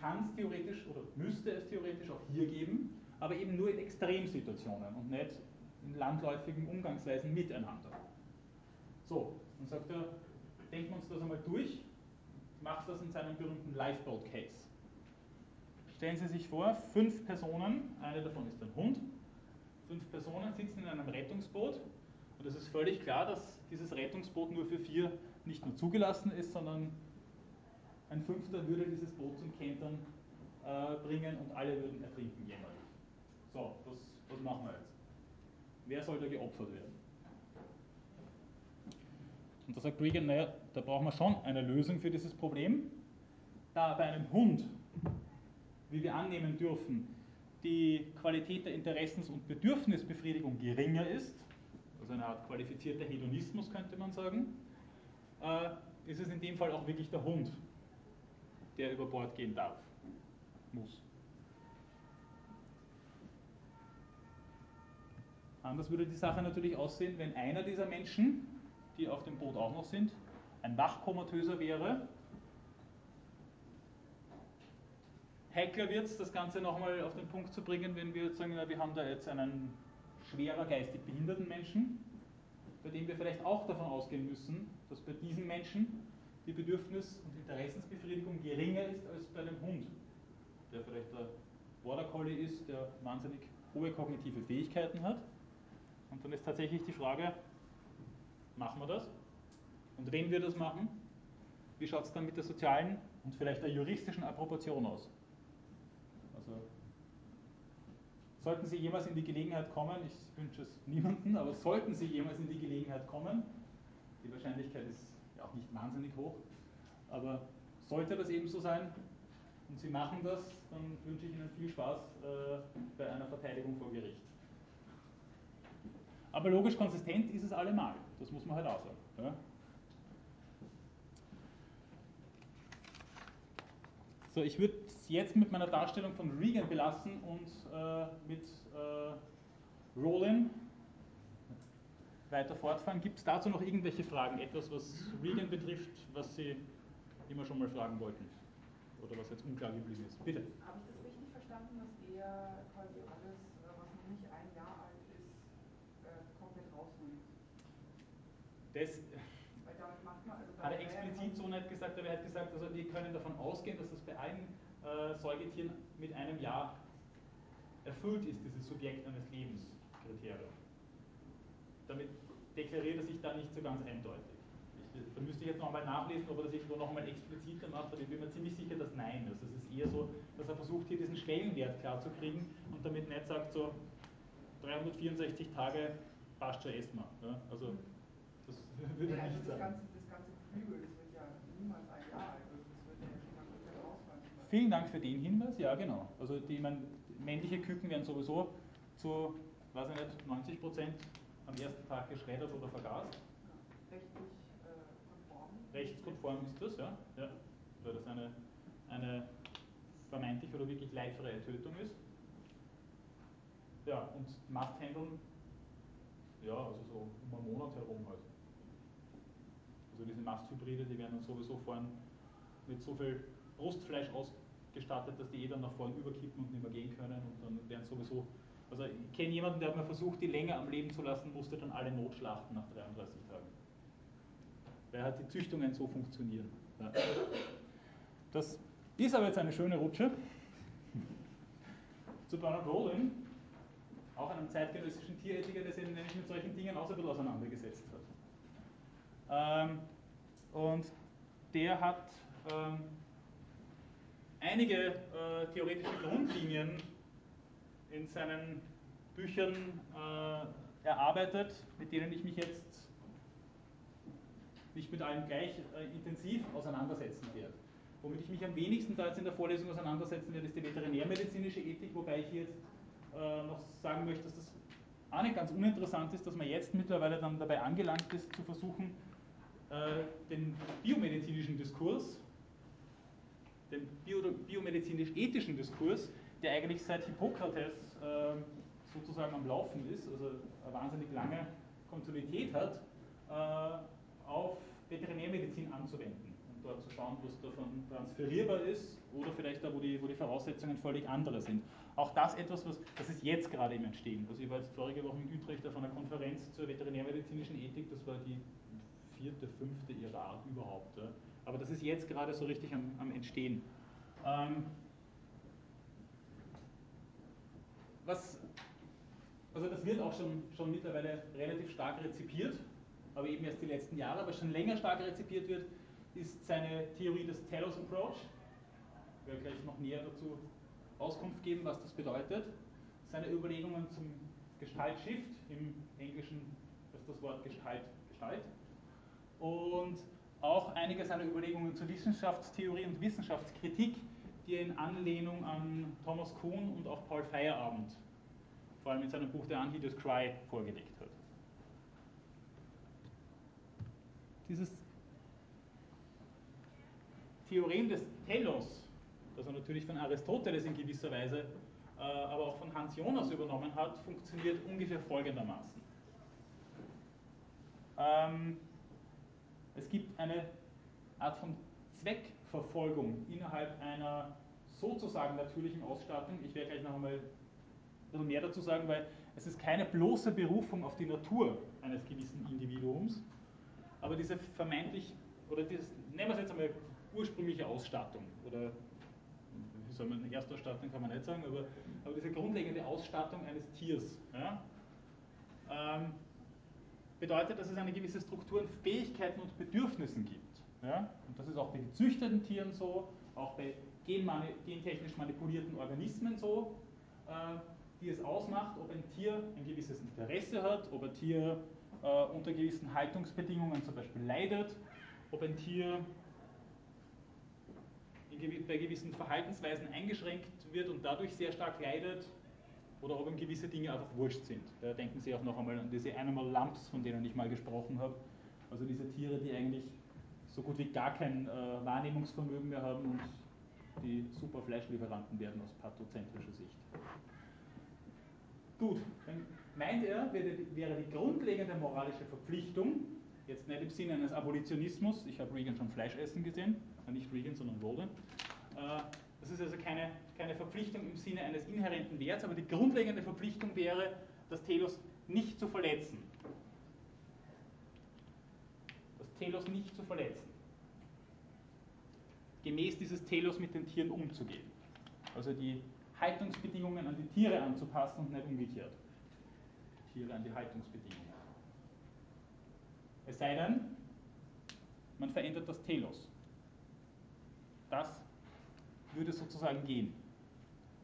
kann es theoretisch oder müsste es theoretisch auch hier geben, aber eben nur in Extremsituationen und nicht in landläufigen Umgangsweisen miteinander. So, dann sagt er, denken wir uns das einmal durch, macht das in seinem berühmten Lifeboat Case. Stellen Sie sich vor, fünf Personen, eine davon ist ein Hund, fünf Personen sitzen in einem Rettungsboot und es ist völlig klar, dass dieses Rettungsboot nur für vier nicht nur zugelassen ist, sondern ein Fünfter würde dieses Boot zum Kentern äh, bringen und alle würden ertrinken jämmerlich. So, was, was machen wir jetzt? Wer soll da geopfert werden? Und da sagt Regan, naja, da brauchen wir schon eine Lösung für dieses Problem. Da bei einem Hund, wie wir annehmen dürfen, die Qualität der Interessens- und Bedürfnisbefriedigung geringer ist, also eine Art qualifizierter Hedonismus könnte man sagen, äh, ist es in dem Fall auch wirklich der Hund, der über Bord gehen darf, muss. Anders würde die Sache natürlich aussehen, wenn einer dieser Menschen, die auf dem Boot auch noch sind, ein Wachkomatöser wäre. Heikler wird es, das Ganze nochmal auf den Punkt zu bringen, wenn wir sagen, na, wir haben da jetzt einen schwerer geistig behinderten Menschen, bei dem wir vielleicht auch davon ausgehen müssen, dass bei diesen Menschen die Bedürfnis- und Interessensbefriedigung geringer ist als bei einem Hund, der vielleicht der Border Collie ist, der wahnsinnig hohe kognitive Fähigkeiten hat. Und dann ist tatsächlich die Frage, machen wir das? Und wenn wir das machen, wie schaut es dann mit der sozialen und vielleicht der juristischen Approbation aus? Also sollten Sie jemals in die Gelegenheit kommen, ich wünsche es niemanden, aber sollten Sie jemals in die Gelegenheit kommen, die Wahrscheinlichkeit ist ja auch nicht wahnsinnig hoch, aber sollte das eben so sein und Sie machen das, dann wünsche ich Ihnen viel Spaß äh, bei einer Verteidigung vor Gericht. Aber logisch konsistent ist es allemal, das muss man halt auch sagen. Ja? So, ich würde es jetzt mit meiner Darstellung von Regan belassen und äh, mit äh, Rollin weiter fortfahren. Gibt es dazu noch irgendwelche Fragen? Etwas, was Regan betrifft, was Sie immer schon mal fragen wollten? Oder was jetzt unklar geblieben ist? Bitte.
Habe ich das richtig verstanden, dass er quasi alles, äh, was noch nicht ein Jahr alt ist, äh, komplett rausnimmt?
Das,
Weil damit macht man, also
hat er explizit so nicht gesagt, aber er hat gesagt, also wir können davon ausgehen, dass das bei allen äh, Säugetieren mit einem Jahr erfüllt ist, dieses Subjekt eines Lebenskriterium. Damit deklariert er sich da nicht so ganz eindeutig. Ich, da müsste ich jetzt nochmal nachlesen, ob er das irgendwo nochmal expliziter macht, aber ich bin mir ziemlich sicher, dass nein. Also es ist eher so, dass er versucht, hier diesen Schwellenwert klarzukriegen und damit nicht sagt, so 364 Tage passt schon erstmal. Ja? Also das würde
ja,
ich
also
nicht
das
sagen.
ganze, das ganze Geflügel, das wird ja niemals ein Jahr alt. Also das wird ja schon mal komplett rausfallen.
Vielen Dank für den Hinweis, ja genau. Also die man, männliche Küken werden sowieso zu, weiß ich nicht, 90 Prozent am ersten Tag geschreddert oder vergast.
Rechtlich äh, konform.
Rechtskonform ist das, ja. ja. Weil das eine, eine vermeintlich oder wirklich leidfreie Tötung ist. Ja, und Masthändeln, ja, also so um einen Monat herum halt. Also diese Masthybride, die werden dann sowieso vorn mit so viel Brustfleisch ausgestattet, dass die eh dann nach vorn überkippen und nicht mehr gehen können und dann werden sowieso, also ich kenne jemanden, der hat mal versucht, die länger am Leben zu lassen, musste dann alle notschlachten nach 33 Tagen. Weil halt die Züchtungen so funktionieren. Ja. Das ist aber jetzt eine schöne Rutsche zu Bernard Rowling, auch einem zeitgenössischen Tierethiker, der sich nämlich mit solchen Dingen auch so ein bisschen auseinandergesetzt hat. Ähm, und der hat ähm, einige äh, theoretische Grundlinien in seinen Büchern äh, erarbeitet, mit denen ich mich jetzt nicht mit allen gleich äh, intensiv auseinandersetzen werde. Womit ich mich am wenigsten da jetzt in der Vorlesung auseinandersetzen werde, ist die veterinärmedizinische Ethik, wobei ich jetzt äh, noch sagen möchte, dass das auch nicht ganz uninteressant ist, dass man jetzt mittlerweile dann dabei angelangt ist, zu versuchen, äh, den biomedizinischen Diskurs, den bio biomedizinisch-ethischen Diskurs, der eigentlich seit Hippokrates äh, sozusagen am Laufen ist, also eine wahnsinnig lange Kontinuität hat, äh, auf Veterinärmedizin anzuwenden und dort zu schauen, was davon transferierbar ist oder vielleicht da, wo die, wo die Voraussetzungen völlig andere sind. Auch das etwas, was, das ist jetzt gerade im Entstehen. Also ich war jetzt vorige Woche in Utrecht auf einer Konferenz zur veterinärmedizinischen Ethik, das war die vierte, fünfte ihrer Art überhaupt. Ja. Aber das ist jetzt gerade so richtig am, am Entstehen. Ähm, was, also das wird auch schon, schon mittlerweile relativ stark rezipiert, aber eben erst die letzten Jahre, aber schon länger stark rezipiert wird, ist seine Theorie des Telos Approach. Ich werde gleich noch näher dazu Auskunft geben, was das bedeutet. Seine Überlegungen zum Gestaltshift, im Englischen ist das Wort Gestalt Gestalt und auch einige seiner Überlegungen zur Wissenschaftstheorie und Wissenschaftskritik, die er in Anlehnung an Thomas Kuhn und auch Paul Feyerabend, vor allem in seinem Buch The Unheeded Cry, vorgelegt hat. Dieses Theorem des Telos, das er natürlich von Aristoteles in gewisser Weise, äh, aber auch von Hans Jonas übernommen hat, funktioniert ungefähr folgendermaßen. Ähm, es gibt eine Art von Zweckverfolgung innerhalb einer sozusagen natürlichen Ausstattung. Ich werde gleich noch einmal mehr dazu sagen, weil es ist keine bloße Berufung auf die Natur eines gewissen Individuums, aber diese vermeintlich oder dieses, nehmen wir es jetzt einmal ursprüngliche Ausstattung, oder wie soll man, Erstausstattung kann man nicht sagen, aber, aber diese grundlegende Ausstattung eines Tiers, ja, ähm, bedeutet, dass es eine gewisse Struktur an Fähigkeiten und Bedürfnissen gibt. Ja? Und das ist auch bei gezüchteten Tieren so, auch bei gentechnisch manipulierten Organismen so, äh, die es ausmacht, ob ein Tier ein gewisses Interesse hat, ob ein Tier äh, unter gewissen Haltungsbedingungen zum Beispiel leidet, ob ein Tier bei gewissen Verhaltensweisen eingeschränkt wird und dadurch sehr stark leidet, oder ob ihm gewisse Dinge einfach wurscht sind. Da denken Sie auch noch einmal an diese Animal Lumps, von denen ich mal gesprochen habe. Also diese Tiere, die eigentlich so gut wie gar kein äh, Wahrnehmungsvermögen mehr haben und die super Fleischlieferanten werden aus pathozentrischer Sicht. Gut, dann meint er, wäre die grundlegende moralische Verpflichtung, jetzt nicht im Sinne eines Abolitionismus, ich habe Reagan schon Fleisch essen gesehen, äh, nicht Reagan, sondern Roland, äh, das ist also keine, keine Verpflichtung im Sinne eines inhärenten Werts, aber die grundlegende Verpflichtung wäre, das Telos nicht zu verletzen. Das Telos nicht zu verletzen. Gemäß dieses Telos mit den Tieren umzugehen. Also die Haltungsbedingungen an die Tiere anzupassen und nicht umgekehrt. Tiere an die Haltungsbedingungen. Es sei denn, man verändert das Telos. Das würde sozusagen gehen.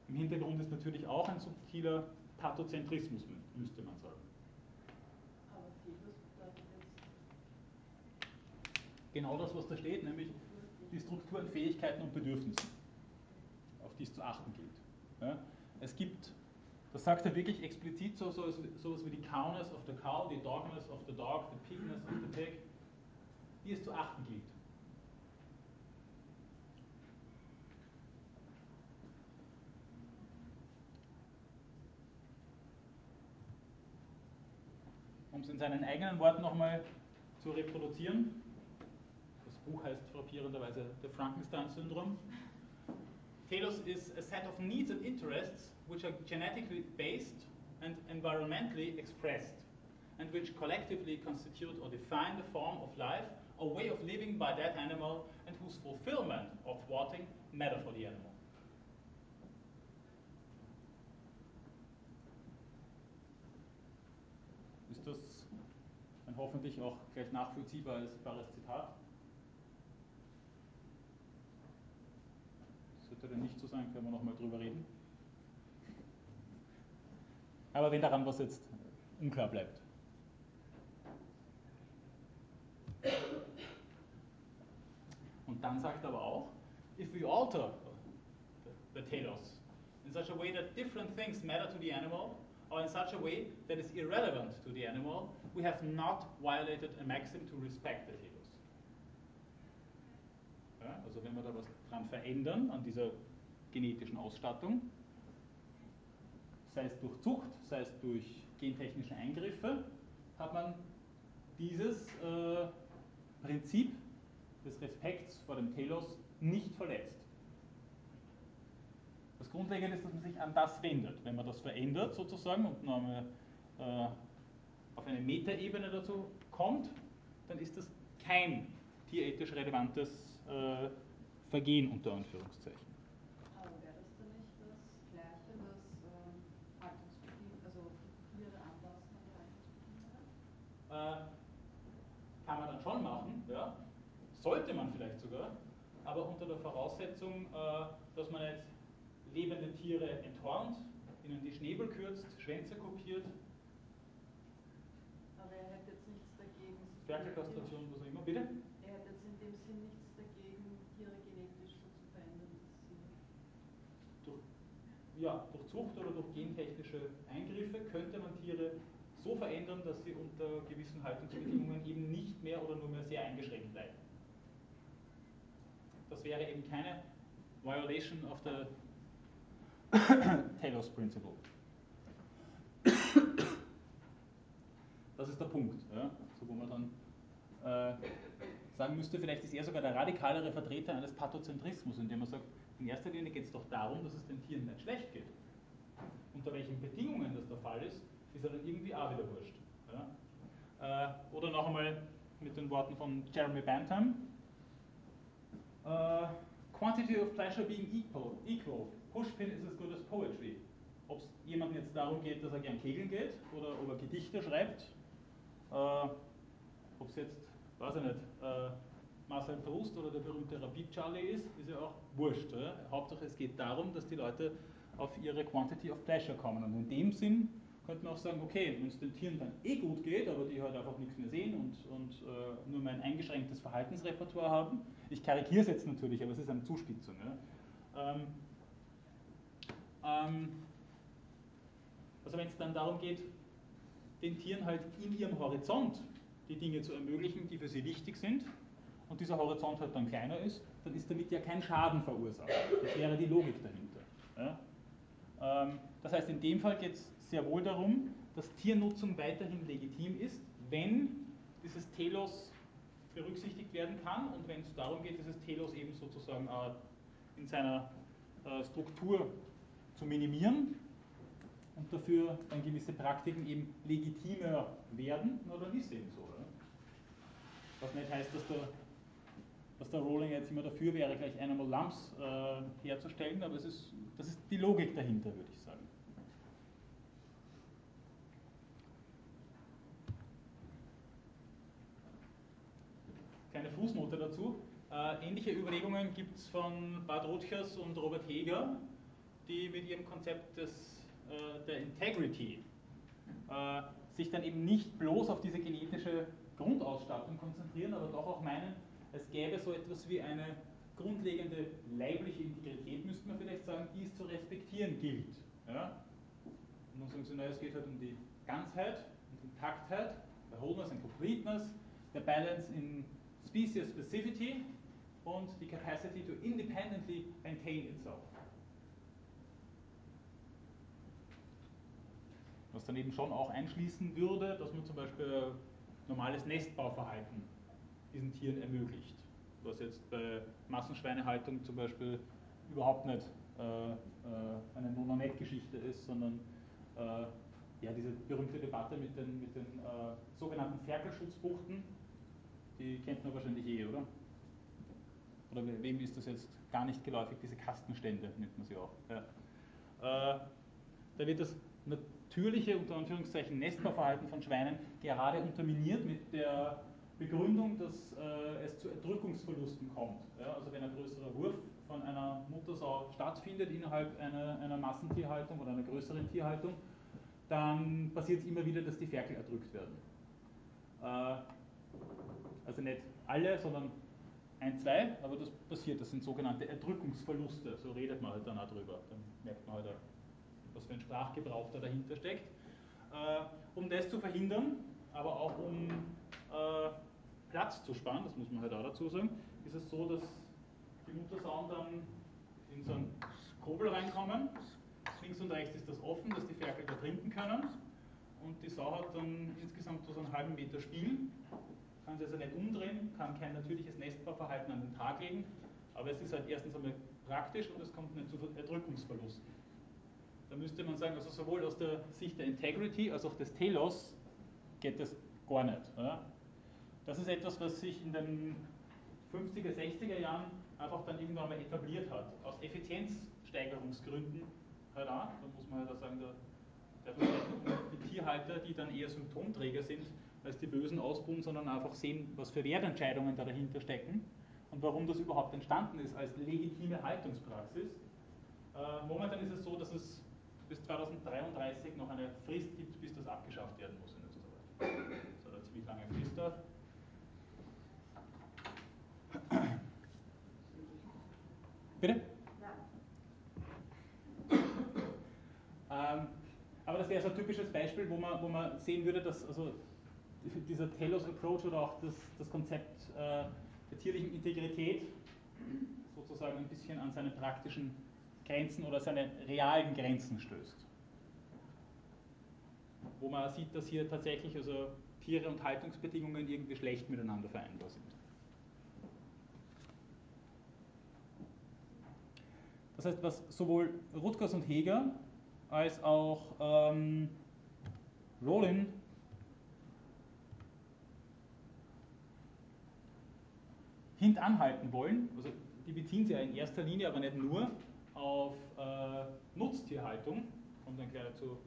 Im Hintergrund ist natürlich auch ein subtiler Pathozentrismus, müsste man sagen.
Aber jetzt.
Genau das, was da steht, nämlich die Struktur an Fähigkeiten und Bedürfnissen, auf die es zu achten gilt. Ja? Es gibt, das sagt er wirklich explizit, so, so, sowas wie die Cowness of the Cow, die Dogness of the Dog, die Pigness of the Pig, die es zu achten gilt. Um es in seinen eigenen Worten nochmal zu reproduzieren. Das Buch heißt frappierenderweise The Frankenstein Syndrome. Telos is a set of needs and interests which are genetically based and environmentally expressed, and which collectively constitute or define the form of life or way of living by that animal, and whose fulfillment or thwarting matter for the animal. Ein hoffentlich auch gleich nachvollziehbares Zitat? Sollte denn nicht so sein, können wir nochmal drüber reden. Aber wenn daran was jetzt unklar bleibt. Und dann sagt er aber auch, if we alter the, the telos in such a way that different things matter to the animal, or in such a way that is irrelevant to the animal, we have not violated a maxim to respect the telos. Ja, also wenn wir da was dran verändern an dieser genetischen Ausstattung, sei es durch Zucht, sei es durch gentechnische Eingriffe, hat man dieses äh, Prinzip des Respekts vor dem Telos nicht verletzt. Das Grundlegende ist, dass man sich an das wendet. Wenn man das verändert sozusagen und nochmal äh, auf eine Metaebene dazu kommt, dann ist das kein tierethisch relevantes äh, Vergehen unter Anführungszeichen.
Aber wäre das dann nicht das Gleiche, dass ähm, also Tiere anpassen an die Haltungsbedingungen?
Äh, kann man dann schon machen, ja. sollte man vielleicht sogar, aber unter der Voraussetzung, äh, dass man jetzt lebende Tiere enthornt, ihnen die Schnäbel kürzt, Schwänze kopiert.
Aber er hätte jetzt nichts dagegen, sich
Ferkelkastration, was auch immer. Bitte?
Er hätte jetzt in dem Sinn nichts dagegen, Tiere genetisch so zu verändern, dass sie.
Durch, ja, durch Zucht oder durch gentechnische Eingriffe könnte man Tiere so verändern, dass sie unter gewissen Haltungsbedingungen eben nicht mehr oder nur mehr sehr eingeschränkt bleiben. Das wäre eben keine Violation of the Taylor's Principle. Das ist der Punkt, ja, so wo man dann äh, sagen müsste, vielleicht ist er sogar der radikalere Vertreter eines Pathozentrismus, indem er sagt, in erster Linie geht es doch darum, dass es den Tieren nicht schlecht geht. Unter welchen Bedingungen das der Fall ist, ist er dann irgendwie auch wieder wurscht. Ja. Äh, oder noch einmal mit den Worten von Jeremy Bantam, uh, quantity of pleasure being equal, equal. Pushpin is as good as poetry. Ob es jemandem jetzt darum geht, dass er gern kegeln geht oder ob er Gedichte schreibt, ob es jetzt, weiß ich nicht, uh, Marcel Proust oder der berühmte Rapid Charlie ist, ist ja auch wurscht. Oder? Hauptsache es geht darum, dass die Leute auf ihre Quantity of Pleasure kommen. Und in dem Sinn könnte man auch sagen, okay, wenn es den Tieren dann eh gut geht, aber die halt einfach nichts mehr sehen und, und äh, nur mein eingeschränktes Verhaltensrepertoire haben, ich karikiere es jetzt natürlich, aber es ist eine Zuspitzung. Ja? Ähm, ähm, also wenn es dann darum geht, den Tieren halt in ihrem Horizont die Dinge zu ermöglichen, die für sie wichtig sind, und dieser Horizont halt dann kleiner ist, dann ist damit ja kein Schaden verursacht. Das wäre die Logik dahinter. Ja? Ähm, das heißt, in dem Fall geht es sehr wohl darum, dass Tiernutzung weiterhin legitim ist, wenn dieses Telos berücksichtigt werden kann und wenn es darum geht, dieses Telos eben sozusagen äh, in seiner äh, Struktur zu minimieren und dafür dann gewisse Praktiken eben legitimer werden, na dann ist eben so. Ja? Was nicht heißt, dass der dass der Rowling jetzt immer dafür wäre, gleich Animal Lumps äh, herzustellen, aber es ist, das ist die Logik dahinter, würde ich sagen. Kleine Fußnote dazu. Äh, ähnliche Überlegungen gibt es von Bad Rutgers und Robert Heger, die mit ihrem Konzept des, der Integrity äh, sich dann eben nicht bloß auf diese genetische Grundausstattung konzentrieren, aber doch auch meinen, es gäbe so etwas wie eine grundlegende leibliche Integrität, müsste man vielleicht sagen, die es zu respektieren gilt. Ja? Und dann sagen sie, naja, es geht halt um die Ganzheit und Intaktheit, der Wholeness and Completeness, der Balance in Species Specificity und die Capacity to independently maintain itself. Was dann eben schon auch einschließen würde, dass man zum Beispiel normales Nestbauverhalten diesen Tieren ermöglicht. Was jetzt bei Massenschweinehaltung zum Beispiel überhaupt nicht äh, äh eine Nononet-Geschichte ist, sondern äh, ja, diese berühmte Debatte mit den, mit den äh, sogenannten Ferkelschutzbuchten, die kennt man wahrscheinlich eh, oder? Oder wem ist das jetzt gar nicht geläufig, diese Kastenstände nennt man sie auch. Ja. Äh, da wird das natürliche, unter Anführungszeichen, Nestbauverhalten von Schweinen gerade unterminiert mit der Begründung, dass äh, es zu Erdrückungsverlusten kommt. Ja, also wenn ein größerer Wurf von einer Muttersau stattfindet innerhalb einer, einer Massentierhaltung oder einer größeren Tierhaltung, dann passiert es immer wieder, dass die Ferkel erdrückt werden. Äh, also nicht alle, sondern ein, zwei, aber das passiert, das sind sogenannte Erdrückungsverluste, so redet man halt dann auch drüber. Dann merkt man halt, auch, was für ein Sprachgebrauch da dahinter steckt. Äh, um das zu verhindern, aber auch um äh, Platz zu sparen, das muss man halt auch dazu sagen, ist es so, dass die Muttersauen dann in so einen Kobel reinkommen. Links und rechts ist das offen, dass die Ferkel da trinken können. Und die Sau hat dann insgesamt so einen halben Meter Spiel, kann sie also nicht umdrehen, kann kein natürliches Nestbauverhalten an den Tag legen, aber es ist halt erstens einmal praktisch und es kommt nicht zu Erdrückungsverlusten. Da müsste man sagen, also sowohl aus der Sicht der Integrity als auch des Telos geht das gar nicht. Ja? Das ist etwas, was sich in den 50er, 60er Jahren einfach dann irgendwann mal etabliert hat. Aus Effizienzsteigerungsgründen auch. Da muss man halt auch sagen, da, die Tierhalter, die dann eher Symptomträger sind, als die bösen Ausbuben, sondern einfach sehen, was für Wertentscheidungen da dahinter stecken und warum das überhaupt entstanden ist als legitime Haltungspraxis. Äh, momentan ist es so, dass es bis 2033 noch eine Frist gibt, bis das abgeschafft werden muss in Österreich. Das hat eine ziemlich lange Frist da. Bitte? Ähm, aber das wäre so ein typisches Beispiel, wo man, wo man sehen würde, dass also dieser Telos Approach oder auch das, das Konzept äh, der tierlichen Integrität sozusagen ein bisschen an seine praktischen Grenzen oder seine realen Grenzen stößt. Wo man sieht, dass hier tatsächlich also Tiere und Haltungsbedingungen irgendwie schlecht miteinander vereinbar sind. Das heißt, was sowohl Rutgers und Heger als auch ähm, Rowling hintanhalten wollen, also die beziehen sich ja in erster Linie, aber nicht nur, auf äh, Nutztierhaltung, kommt dann gleich zu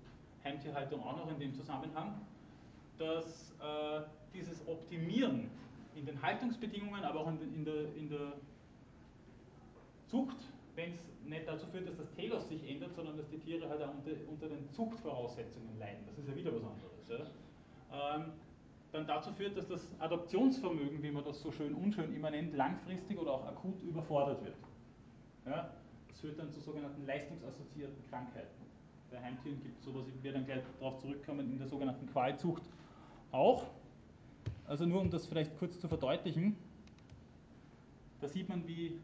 Heimtierhaltung auch noch in dem Zusammenhang, dass äh, dieses Optimieren in den Haltungsbedingungen, aber auch in, in, der, in der Zucht, wenn es nicht dazu führt, dass das Telos sich ändert, sondern dass die Tiere halt auch unter, unter den Zuchtvoraussetzungen leiden. Das ist ja wieder was anderes. Ja. Ähm, dann dazu führt, dass das Adaptionsvermögen, wie man das so schön unschön immer nennt, langfristig oder auch akut überfordert wird. Ja. Das führt dann zu sogenannten leistungsassoziierten Krankheiten. Bei Heimtieren gibt es sowas, werde dann gleich darauf zurückkommen, in der sogenannten Qualzucht auch. Also nur um das vielleicht kurz zu verdeutlichen, da sieht man, wie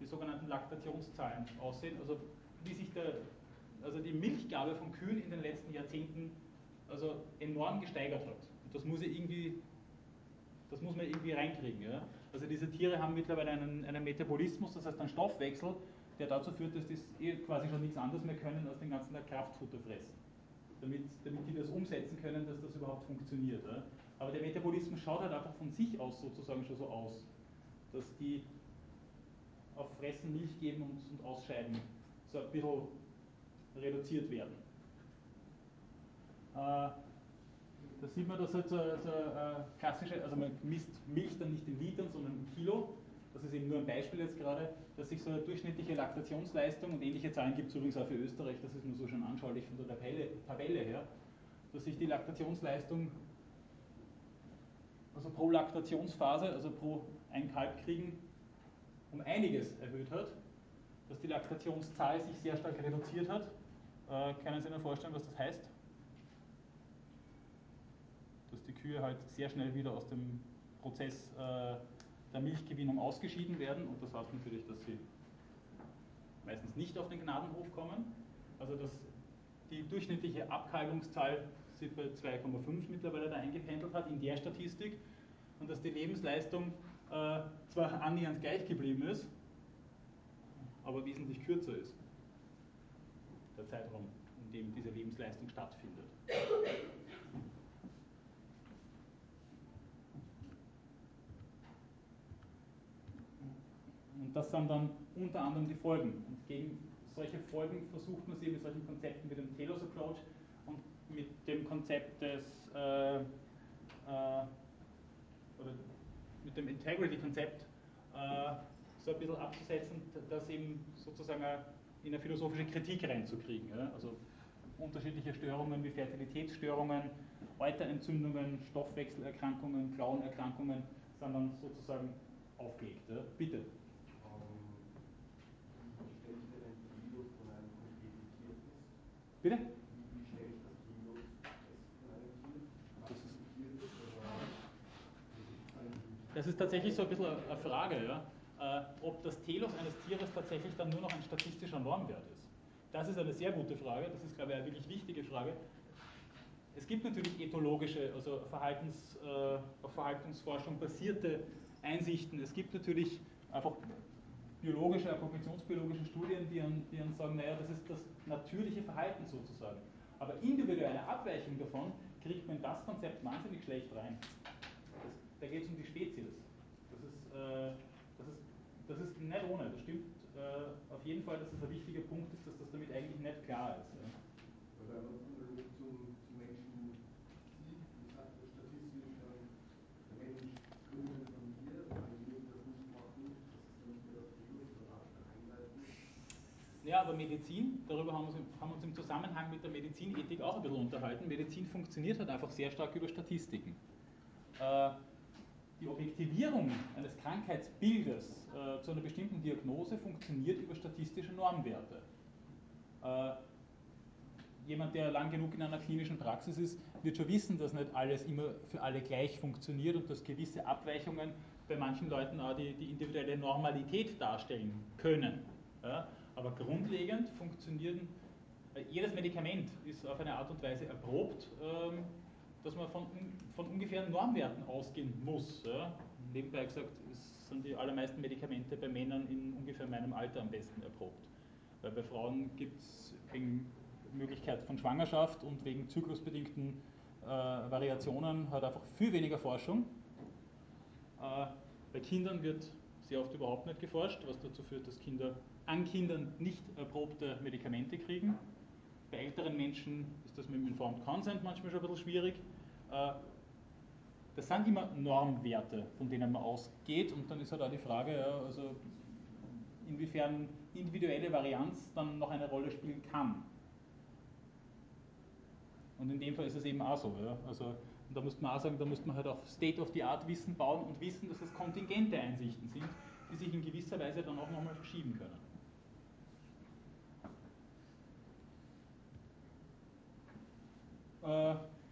die sogenannten Laktationszahlen aussehen, also wie sich der, also die Milchgabe von Kühen in den letzten Jahrzehnten also enorm gesteigert hat. Und das muss ja irgendwie, das muss man irgendwie reinkriegen. Ja? Also diese Tiere haben mittlerweile einen, einen Metabolismus, das heißt einen Stoffwechsel, der dazu führt, dass die eh quasi schon nichts anderes mehr können, als den ganzen Tag Kraftfutter fressen. Damit, damit die das umsetzen können, dass das überhaupt funktioniert. Aber der Metabolismus schaut halt einfach von sich aus sozusagen schon so aus, dass die auf Fressen Milch geben und, und Ausscheiden so ein bisschen reduziert werden. Äh, da sieht man, dass halt so, so äh, klassische, also man misst Milch dann nicht in Litern, sondern in Kilo. Das ist eben nur ein Beispiel jetzt gerade, dass sich so eine durchschnittliche Laktationsleistung und ähnliche Zahlen gibt es übrigens auch für Österreich, das ist nur so schon anschaulich von der Tabelle, Tabelle her, dass sich die Laktationsleistung also pro Laktationsphase, also pro ein Kalb kriegen, um einiges erhöht hat, dass die Laktationszahl sich sehr stark reduziert hat. Äh, können Sie sich vorstellen, was das heißt? Dass die Kühe halt sehr schnell wieder aus dem Prozess äh, der Milchgewinnung ausgeschieden werden und das heißt natürlich, dass sie meistens nicht auf den Gnadenhof kommen. Also dass die durchschnittliche Abkalbungszahl sich bei 2,5 mittlerweile da eingependelt hat in der Statistik und dass die Lebensleistung äh, zwar annähernd gleich geblieben ist, aber wesentlich kürzer ist. Der Zeitraum, in dem diese Lebensleistung stattfindet. Und das sind dann unter anderem die Folgen. Und gegen solche Folgen versucht man sie mit solchen Konzepten wie dem Telos Approach und mit dem Konzept des äh, äh, oder mit dem Integrity-Konzept äh, so ein bisschen abzusetzen, das eben sozusagen in eine philosophische Kritik reinzukriegen. Ja? Also unterschiedliche Störungen wie Fertilitätsstörungen, Euterentzündungen, Stoffwechselerkrankungen, Klauenerkrankungen sind dann sozusagen aufgelegt. Ja? Bitte. Bitte? Das ist tatsächlich so ein bisschen eine Frage, ja? Äh, ob das Telos eines Tieres tatsächlich dann nur noch ein statistischer Normwert ist. Das ist eine sehr gute Frage, das ist, glaube ich, eine wirklich wichtige Frage. Es gibt natürlich ethologische, also Verhaltens, äh, auf Verhaltensforschung basierte Einsichten. Es gibt natürlich einfach biologische, kognitionsbiologische Studien, die, an, die uns sagen, naja, das ist das natürliche Verhalten sozusagen. Aber individuelle Abweichung davon kriegt man in das Konzept wahnsinnig schlecht rein. Das, da geht es um die Spezies. Das ist, äh, das, ist, das ist nicht ohne. Das stimmt äh, auf jeden Fall, dass das ein wichtiger Punkt ist, dass das damit eigentlich nicht klar ist. Ja.
Oder analog zum, zum Menschen sieht, wie sagt der statistisch dann, der Mensch gründet von mir, weil wir das nicht machen, das ist dann nicht mehr das Telos oder darf ich dann einleiten?
Ja, aber Medizin, darüber haben wir, uns, im Zusammenhang mit der Medizinethik auch ein bisschen unterhalten. Medizin funktioniert halt einfach sehr stark über Statistiken. Äh, die Objektivierung eines Krankheitsbildes äh, zu einer bestimmten Diagnose funktioniert über statistische Normwerte. Äh, jemand, der lang genug in einer klinischen Praxis ist, wird schon wissen, dass nicht alles immer für alle gleich funktioniert und dass gewisse Abweichungen bei manchen Leuten auch die, die individuelle Normalität darstellen können. Ja? Aber grundlegend funktionieren, jedes Medikament ist auf eine Art und Weise erprobt, ähm, dass man von, von ungefähren Normwerten ausgehen muss. Nebenbei gesagt sind die allermeisten Medikamente bei Männern in ungefähr meinem Alter am besten erprobt. Weil bei Frauen gibt es wegen Möglichkeit von Schwangerschaft und wegen zyklusbedingten äh, Variationen halt einfach viel weniger Forschung. Äh, bei Kindern wird sehr oft überhaupt nicht geforscht, was dazu führt, dass Kinder an Kindern nicht erprobte Medikamente kriegen. Bei älteren Menschen ist das mit dem Informed Consent manchmal schon ein bisschen schwierig. Äh, das sind immer Normwerte, von denen man ausgeht und dann ist halt auch die Frage, also inwiefern individuelle Varianz dann noch eine Rolle spielen kann. Und in dem Fall ist es eben auch so. Ja? Also, da muss man auch sagen, da muss man halt auf State-of-the-Art-Wissen bauen und wissen, dass es kontingente Einsichten sind, die sich in gewisser Weise dann auch nochmal verschieben können. Äh,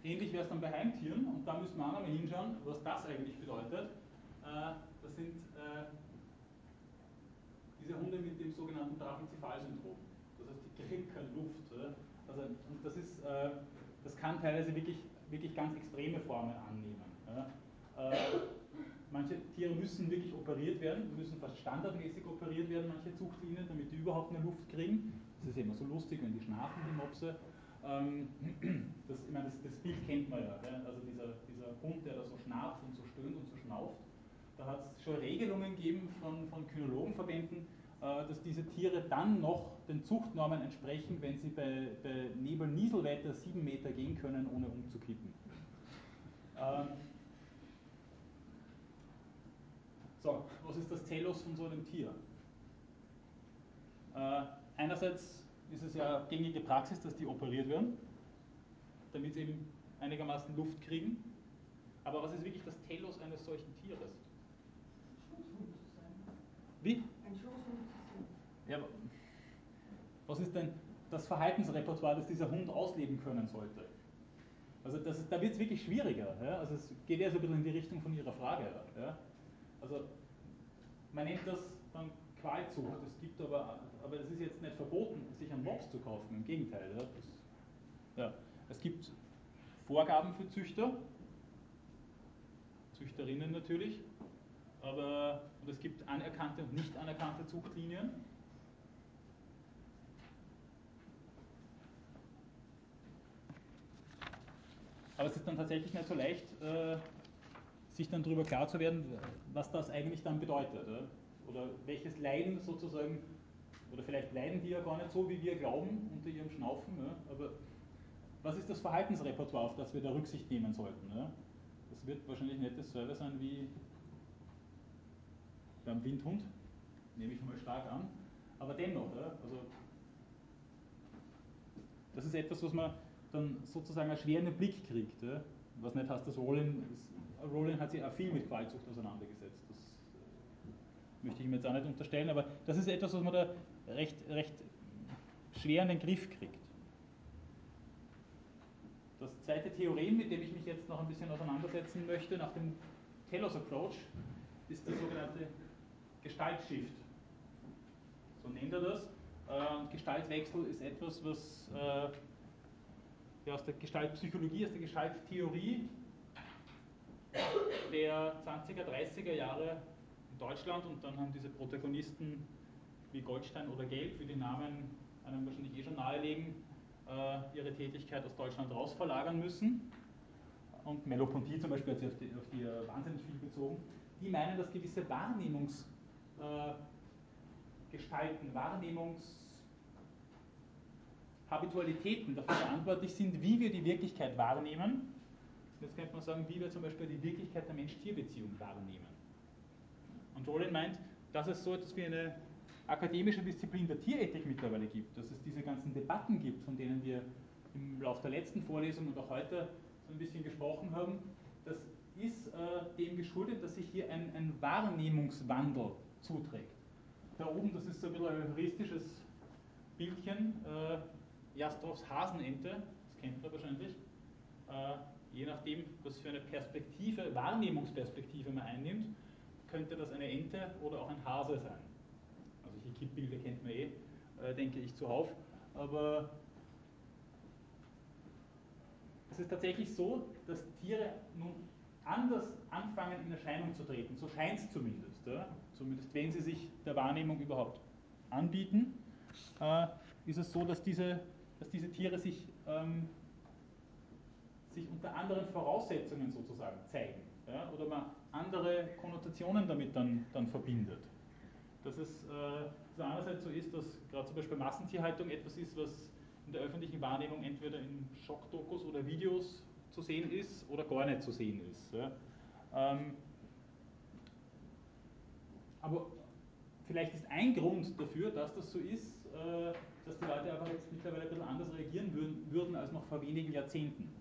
ähnlich wäre es dann bei Heimtieren und da müssen wir auch nochmal hinschauen, was das eigentlich bedeutet. Äh, das sind äh, diese Hunde mit dem sogenannten Brachycephal-Syndrom. Das heißt, die kriegen keine Luft. Also, und das, ist, äh, das kann teilweise wirklich, wirklich ganz extreme Formen annehmen. Äh, manche Tiere müssen wirklich operiert werden, müssen fast standardmäßig operiert werden, manche Zuchtlinien, damit die überhaupt eine Luft kriegen. Das ist immer so lustig, wenn die schnarchen, die Mopse. Ähm, das, ich meine, das, das, Bild kennt man ja. Also dieser, dieser Hund, der da so schnarcht und so stöhnt und so schnauft. Da hat es schon Regelungen gegeben von, von Kynologenverbänden, äh, dass diese Tiere dann noch den Zuchtnormen entsprechen, wenn sie bei, bei Nebel-Nieselwetter sieben Meter gehen können, ohne umzukippen. Ähm so, was ist das Telos von so einem Tier? Äh, einerseits ist es ja gängige Praxis, dass die operiert werden, damit sie eben einigermaßen Luft kriegen. Aber was ist wirklich das Telos eines solchen Tieres? Wie? Ein Ja, aber was ist denn das Verhaltensrepertoire, das dieser Hund ausleben können sollte? Also das, da wird es wirklich schwieriger. Ja? Also es geht ja so ein bisschen in die Richtung von Ihrer Frage. Ja? Also man nennt das dann Qualzucht. Es gibt aber, aber es ist jetzt nicht verboten, sich einen Mops zu kaufen. Im Gegenteil. Ja? Das, ja. Es gibt Vorgaben für Züchter, Züchterinnen natürlich, aber und es gibt anerkannte und nicht anerkannte Zuchtlinien. Aber es ist dann tatsächlich nicht so leicht, äh, sich dann darüber klar zu werden, was das eigentlich dann bedeutet. Oder welches Leiden sozusagen, oder vielleicht leiden die ja gar nicht so, wie wir glauben, unter ihrem Schnaufen. Aber was ist das Verhaltensrepertoire, auf das wir da Rücksicht nehmen sollten? Das wird wahrscheinlich nicht dasselbe sein wie beim Windhund, nehme ich mal stark an. Aber dennoch, also das ist etwas, was man dann sozusagen einen Blick kriegt. Was nicht heißt, dass Rollin, Rollin hat sich auch viel mit Qualzucht auseinandergesetzt. Äh, möchte ich ihm jetzt auch nicht unterstellen, aber das ist etwas, was man da recht, recht schwer in den Griff kriegt. Das zweite Theorem, mit dem ich mich jetzt noch ein bisschen auseinandersetzen möchte, nach dem Telos Approach, ist der sogenannte Gestaltshift. So nennt er das. Und Gestaltwechsel ist etwas, was äh, ja, aus der Gestaltpsychologie, aus der Gestalttheorie der 20er, 30er Jahre Deutschland und dann haben diese Protagonisten wie Goldstein oder Gelb, wie die Namen einem wahrscheinlich eh schon nahelegen, äh, ihre Tätigkeit aus Deutschland raus verlagern müssen. Und Melopontie zum Beispiel hat sich auf die, auf die äh, wahnsinnig viel bezogen. Die meinen, dass gewisse Wahrnehmungs- äh, Wahrnehmungshabitualitäten dafür verantwortlich sind, wie wir die Wirklichkeit wahrnehmen. Jetzt könnte man sagen, wie wir zum Beispiel die Wirklichkeit der Mensch-Tier-Beziehung wahrnehmen. Und Rollin meint, dass es so etwas wie eine akademische Disziplin der Tierethik mittlerweile gibt, dass es diese ganzen Debatten gibt, von denen wir im Laufe der letzten Vorlesung und auch heute so ein bisschen gesprochen haben, das ist äh, dem geschuldet, dass sich hier ein, ein Wahrnehmungswandel zuträgt. Da oben, das ist so ein bisschen ein heuristisches Bildchen, äh, Jastrovs Hasenente, das kennt man wahrscheinlich. Äh, je nachdem, was für eine Perspektive, Wahrnehmungsperspektive man einnimmt, könnte das eine Ente oder auch ein Hase sein. Also die Kippbilder kennt man eh, äh, denke ich, zuhauf. Aber es ist tatsächlich so, dass Tiere nun anders anfangen in Erscheinung zu treten, so scheint es zumindest. Ja? Zumindest wenn sie sich der Wahrnehmung überhaupt anbieten, äh, ist es so, dass diese, dass diese Tiere sich ähm, sich unter anderen Voraussetzungen sozusagen zeigen. Ja, oder man andere Konnotationen damit dann, dann verbindet. Dass es äh, dass einerseits so ist, dass gerade zum Beispiel Massentierhaltung etwas ist, was in der öffentlichen Wahrnehmung entweder in Schockdokus oder Videos zu sehen ist oder gar nicht zu sehen ist. Ja. Ähm, aber vielleicht ist ein Grund dafür, dass das so ist, äh, dass die Leute einfach jetzt mittlerweile ein bisschen anders reagieren würden, würden als noch vor wenigen Jahrzehnten.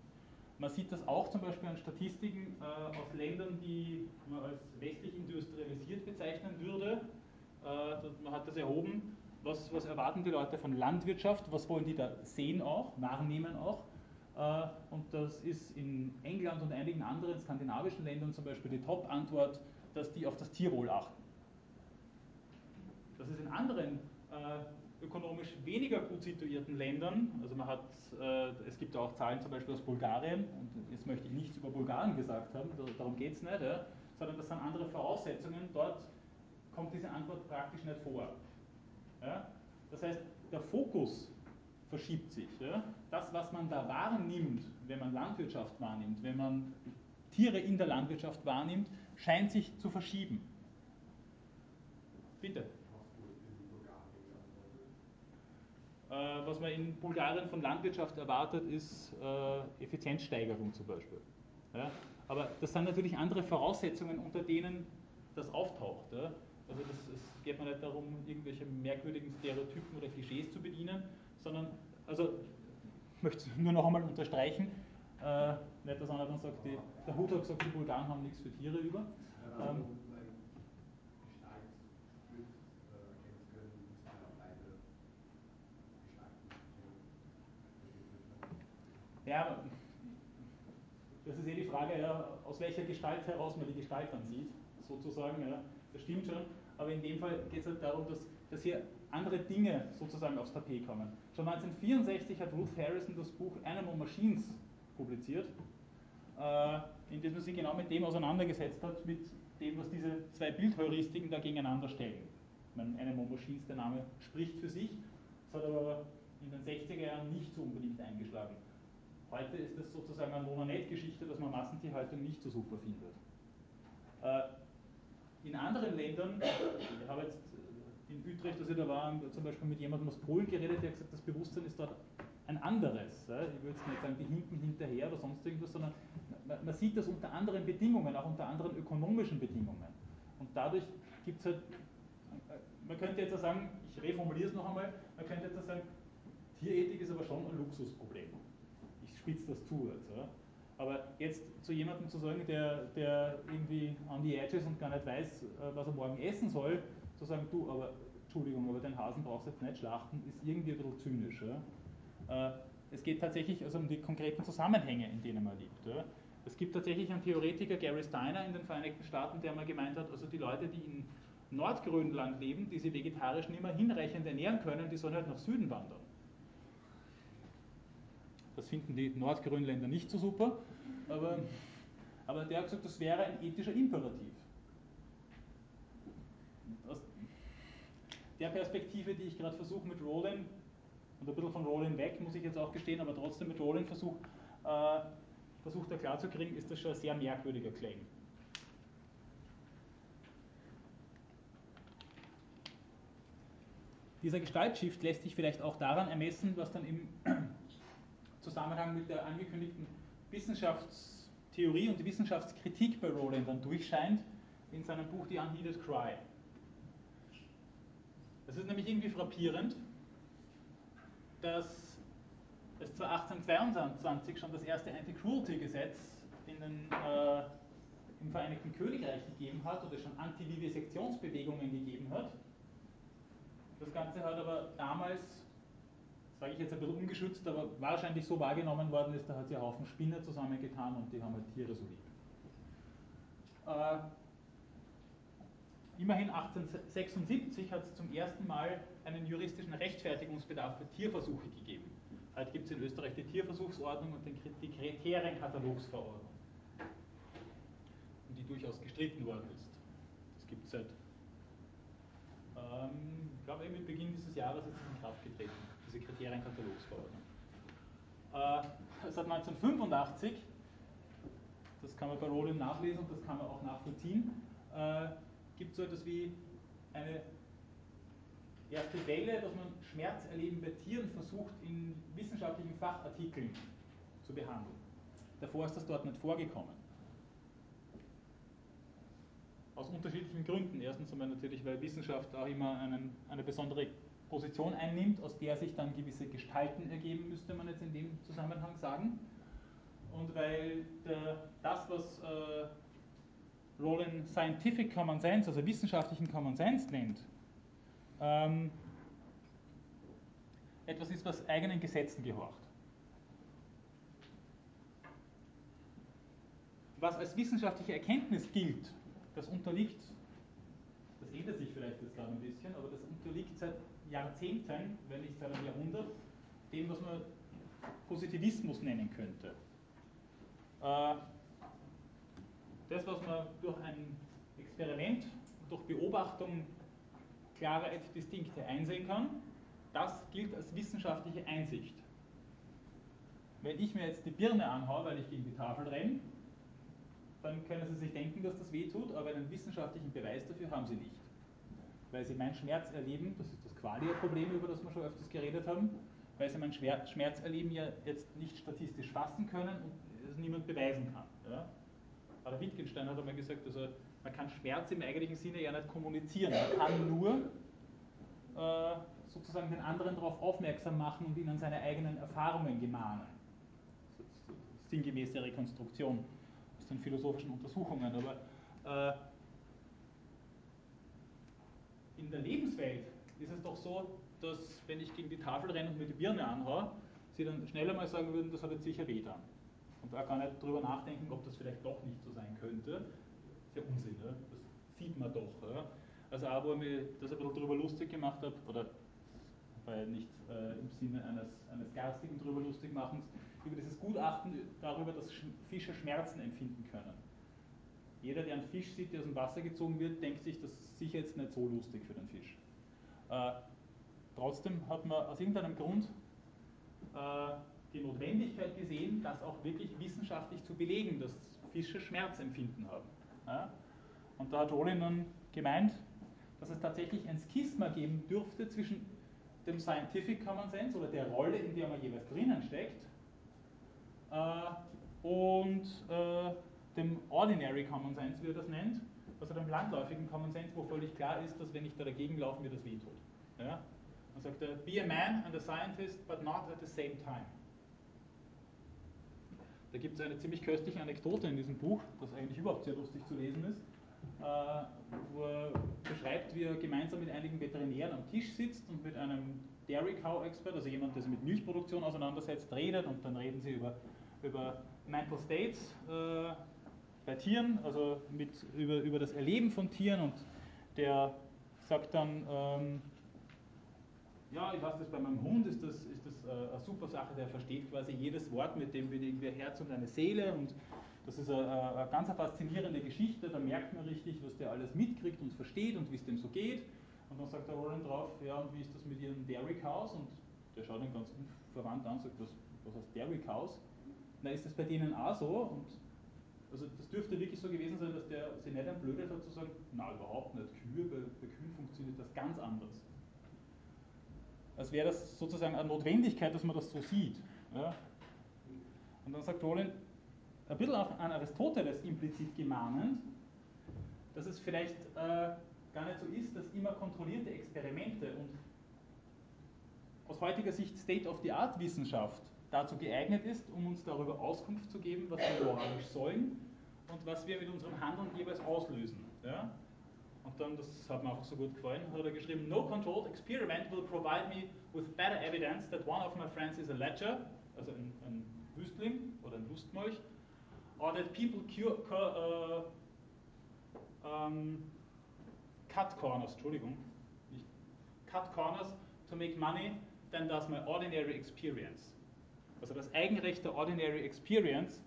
Man sieht das auch zum Beispiel an Statistiken äh, aus Ländern, die man als westlich industrialisiert bezeichnen würde. Äh, man hat das erhoben, was, was, erwarten die Leute von Landwirtschaft, was wollen die da sehen auch, wahrnehmen auch. Äh, und das ist in England und einigen anderen skandinavischen Ländern zum Beispiel die Top-Antwort, dass die auf das Tierwohl achten. Das ist in anderen äh, ökonomisch weniger gut situierten Ländern, also man hat, äh, es gibt auch Zahlen zum Beispiel aus Bulgarien, und jetzt möchte ich nichts über Bulgarien gesagt haben, darum geht es nicht, ja, sondern das sind andere Voraussetzungen, dort kommt diese Antwort praktisch nicht vor. Ja? Das heißt, der Fokus verschiebt sich. Ja? Das, was man da wahrnimmt, wenn man Landwirtschaft wahrnimmt, wenn man Tiere in der Landwirtschaft wahrnimmt, scheint sich zu verschieben. Bitte. Äh, was man in Bulgarien von Landwirtschaft erwartet, ist äh, Effizienzsteigerung zum Beispiel. Ja? Aber das sind natürlich andere Voraussetzungen, unter denen das auftaucht. Ja? Also das, es geht mir nicht darum, irgendwelche merkwürdigen Stereotypen oder Klischees zu bedienen, sondern, also ich möchte es nur noch einmal unterstreichen, äh, nicht, dass einer dann sagt, die, der Hut hat gesagt, die Bulgaren haben nichts für Tiere über. Ähm, Ja, das ist eh die Frage, ja, aus welcher Gestalt heraus man die Gestalt dann sieht, sozusagen. Ja, das stimmt schon. Aber in dem Fall geht es halt darum, dass, dass hier andere Dinge sozusagen aufs Tapet kommen. Schon 1964 hat Ruth Harrison das Buch Animal Machines publiziert, äh, in dem sie sich genau mit dem auseinandergesetzt hat, mit dem, was diese zwei Bildheuristiken da gegeneinander stellen. Meine, Animal Machines, der Name spricht für sich, das hat aber in den 60er Jahren nicht so unbedingt eingeschlagen. Heute ist es sozusagen eine Mononet-Geschichte, dass man Massentierhaltung nicht so super findet. Äh, in anderen Ländern, ich habe jetzt in Utrecht, als ich da war, zum Beispiel mit jemandem aus Polen geredet, der hat gesagt, das Bewusstsein ist dort ein anderes. Ich würde jetzt nicht sagen, die hinken hinterher oder sonst irgendwas, sondern man sieht das unter anderen Bedingungen, auch unter anderen ökonomischen Bedingungen. Und dadurch gibt es halt, man könnte jetzt sagen, ich reformuliere es noch einmal, man könnte jetzt sagen, Tierethik ist aber schon ein Luxusproblem spitzt das zu. Ja. Aber jetzt zu jemandem zu sagen, der, der irgendwie on the edge ist und gar nicht weiß, äh, was er morgen essen soll, zu sagen, du, aber Entschuldigung, aber den Hasen brauchst du jetzt nicht schlachten, ist irgendwie ein bisschen zynisch. Ja. Äh, es geht tatsächlich also um die konkreten Zusammenhänge, in denen man lebt. Ja. Es gibt tatsächlich einen Theoretiker, Gary Steiner in den Vereinigten Staaten, der mal gemeint hat, also die Leute, die in Nordgrönland leben, die sie vegetarisch nicht mehr hinreichend ernähren können, die sollen halt nach Süden wandern. Das finden die Nordgrönländer nicht so super, aber, aber der hat gesagt, das wäre ein ethischer Imperativ. Aus der Perspektive, die ich gerade versuche mit Roland, und ein bisschen von Roland weg, muss ich jetzt auch gestehen, aber trotzdem mit Roland versuche, äh, versucht er klarzukriegen, ist das schon ein sehr merkwürdiger Claim. Dieser Gestaltshift lässt sich vielleicht auch daran ermessen, was dann im Zusammenhang mit der angekündigten Wissenschaftstheorie und die Wissenschaftskritik bei Rowland dann durchscheint in seinem Buch The Unheeded Cry. Es ist nämlich irgendwie frappierend, dass es zwar 1822 schon das erste Anti-Cruelty-Gesetz äh, im Vereinigten Königreich gegeben hat oder schon Anti-Vivisektionsbewegungen gegeben hat. Das Ganze hat aber damals sage ich jetzt ein bisschen ungeschützt, aber wahrscheinlich so wahrgenommen worden ist, da hat sich ein Haufen Spinner zusammengetan und die haben halt Tiere so lieb. Äh, immerhin 1876 hat es zum ersten Mal einen juristischen Rechtfertigungsbedarf für Tierversuche gegeben. Heute gibt es in Österreich die Tierversuchsordnung und die Kriterienkatalogsverordnung, die durchaus gestritten worden ist. Das gibt es seit, ähm, ich glaube, mit Beginn dieses Jahres ist es in Kraft getreten diese Kriterienkatalogsverordnung. Äh, seit 1985 das kann man bei Rowling nachlesen und das kann man auch nachvollziehen, äh, gibt so etwas wie eine erste Welle, dass man Schmerzerleben bei Tieren versucht, in wissenschaftlichen Fachartikeln zu behandeln. Davor ist das dort nicht vorgekommen. Aus unterschiedlichen Gründen. Erstens einmal natürlich, weil Wissenschaft auch immer einen, eine besondere Position einnimmt, aus der sich dann gewisse Gestalten ergeben, müsste man jetzt in dem Zusammenhang sagen. Und weil der, das, was äh, Roland Scientific Common Sense, also wissenschaftlichen Common Sense nennt, ähm, etwas ist, was eigenen Gesetzen gehorcht. Was als wissenschaftliche Erkenntnis gilt, das unterliegt, das ändert sich vielleicht jetzt gerade ein bisschen, aber das unterliegt seit Jahrzehnten, wenn nicht seit Jahrhundert, dem, was man Positivismus nennen könnte. Äh, das, was man durch ein Experiment, durch Beobachtung klare Distinkte einsehen kann, das gilt als wissenschaftliche Einsicht. Wenn ich mir jetzt die Birne anhaue, weil ich gegen die Tafel renne, dann können Sie sich denken, dass das weh tut, aber einen wissenschaftlichen Beweis dafür haben Sie nicht. Weil Sie mein Schmerz erleben, das ist das Qualia-Problem, über das wir schon öfters geredet haben, weil Sie mein Schmerzerleben ja jetzt nicht statistisch fassen können und es niemand beweisen kann. Ja? Aber Wittgenstein hat einmal gesagt, also man kann Schmerz im eigentlichen Sinne ja nicht kommunizieren. Man kann nur äh, sozusagen den anderen darauf aufmerksam machen und ihnen seine eigenen Erfahrungen gemahnen. Sinngemäße Rekonstruktion aus den philosophischen Untersuchungen. Aber äh, in der Lebenswelt ist es doch so, dass wenn ich gegen die Tafel renne und mir die Birne anhaue, sie dann schneller mal sagen würden, das hat jetzt sicher weh dann. Und da gar nicht drüber nachdenken, ob das vielleicht doch nicht so sein könnte. Ist ja Unsinn, ja? das sieht man doch. Ja? Also auch, wo ich mir das ein bisschen drüber lustig gemacht habe, oder weil nicht äh, im Sinne eines, eines garstigen drüber lustig machens, über dieses Gutachten darüber, dass Fische Schmerzen empfinden können. Jeder, der einen Fisch sieht, der aus dem Wasser gezogen wird, denkt sich, das ist sicher jetzt nicht so lustig für den Fisch. Äh, trotzdem hat man aus irgendeinem Grund äh, die Notwendigkeit gesehen, das auch wirklich wissenschaftlich zu belegen, dass Fische Schmerzempfinden haben. Ja? Und da hat Rowling nun gemeint, dass es tatsächlich ein Schisma geben dürfte zwischen dem Scientific Common Sense oder der Rolle, in der man jeweils drinnen steckt, äh, und äh, dem Ordinary Common Sense, wie er das nennt, also dem landläufigen Common Sense, wo völlig klar ist, dass wenn ich da dagegen laufe, mir das wehtut. Ja? Man sagt, uh, be a man and a scientist, but not at the same time. Da gibt es eine ziemlich köstliche Anekdote in diesem Buch, das eigentlich überhaupt sehr lustig zu lesen ist, äh, wo er beschreibt, wie er gemeinsam mit einigen Veterinären am Tisch sitzt und mit einem Dairy Cow Expert, also jemand, der sich mit Milchproduktion auseinandersetzt, redet und dann reden sie über, über Mental States äh, bei Tieren, also mit, über, über das Erleben von Tieren und der sagt dann, ähm, ja, ich weiß das bei meinem Hund, ist das, ist das äh, eine super Sache, der versteht quasi jedes Wort, mit dem bewegen wir Herz und eine Seele und das ist eine, eine ganz faszinierende Geschichte, da merkt man richtig, was der alles mitkriegt und versteht und wie es dem so geht. Und dann sagt der Roland drauf, ja, und wie ist das mit Ihren Dairy Cows? Und der schaut ihn ganz unverwandt an und sagt, was, was heißt Dairy Cows? Na, ist das bei denen auch so? Und also das dürfte wirklich so gewesen sein, dass der sich nicht entblödet hat zu sagen, na überhaupt nicht, Kühe, bei, bei Kühen funktioniert das ganz anders. Als wäre das sozusagen eine Notwendigkeit, dass man das so sieht. Ja? Und dann sagt Roland, ein bisschen auch an Aristoteles implizit gemahnend, dass es vielleicht äh, gar nicht so ist, dass immer kontrollierte Experimente und aus heutiger Sicht State-of-the-Art-Wissenschaft dazu geeignet ist, um uns darüber Auskunft zu geben, was wir moralisch sollen und was wir mit unserem Handeln jeweils auslösen. Ja? Und dann, das hat mir einfach so gut gefallen, hat er geschrieben, No controlled experiment will provide me with better evidence that one of my friends is a ledger, also ein, ein Wüstling oder ein Lustmolch, or that people cure, uh, um, cut corners, Entschuldigung, nicht, cut corners to make money than does my ordinary experience. Also das Eigenrecht der ordinary experience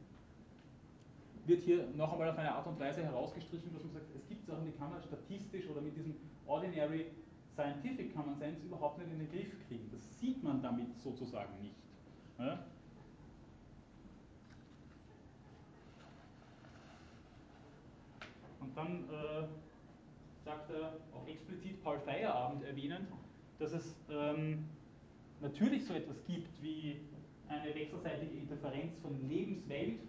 wird hier noch einmal auf eine Art und Weise herausgestrichen, dass man sagt, es gibt Sachen, die kann man statistisch oder mit diesem ordinary scientific common sense überhaupt nicht in den Griff kriegen. Das sieht man damit sozusagen nicht. Ja? Und dann äh, sagt er auch explizit Paul Feierabend erwähnend, dass es ähm, natürlich so etwas gibt wie eine wechselseitige Interferenz von Lebenswelt,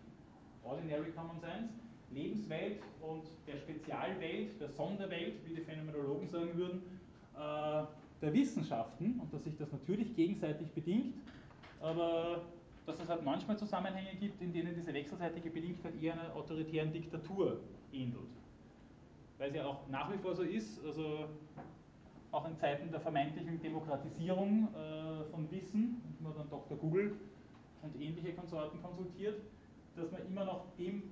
Ordinary Common Sense, Lebenswelt und der Spezialwelt, der Sonderwelt, wie die Phänomenologen sagen würden, äh, der Wissenschaften und dass sich das natürlich gegenseitig bedingt, aber dass es halt manchmal Zusammenhänge gibt, in denen diese wechselseitige Bedingtheit eher einer autoritären Diktatur ähnelt. Weil es ja auch nach wie vor so ist, also auch in Zeiten der vermeintlichen Demokratisierung äh, von Wissen, man dann Dr. Google und ähnliche Konsorten konsultiert, dass man immer noch dem,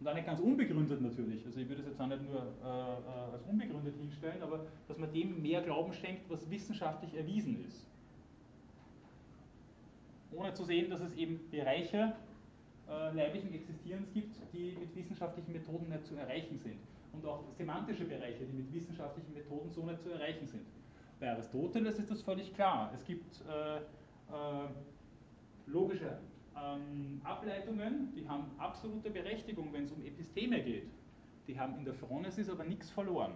und auch nicht ganz unbegründet natürlich, also ich würde es jetzt auch nicht nur äh, äh, als unbegründet hinstellen, aber dass man dem mehr Glauben schenkt, was wissenschaftlich erwiesen ist. Ohne zu sehen, dass es eben Bereiche äh, leiblichen Existierens gibt, die mit wissenschaftlichen Methoden nicht zu erreichen sind. Und auch semantische Bereiche, die mit wissenschaftlichen Methoden so nicht zu erreichen sind. Bei Aristoteles ist das völlig klar. Es gibt äh, äh, logische ähm, Ableitungen, die haben absolute Berechtigung, wenn es um Episteme geht. Die haben in der Phronesis aber nichts verloren.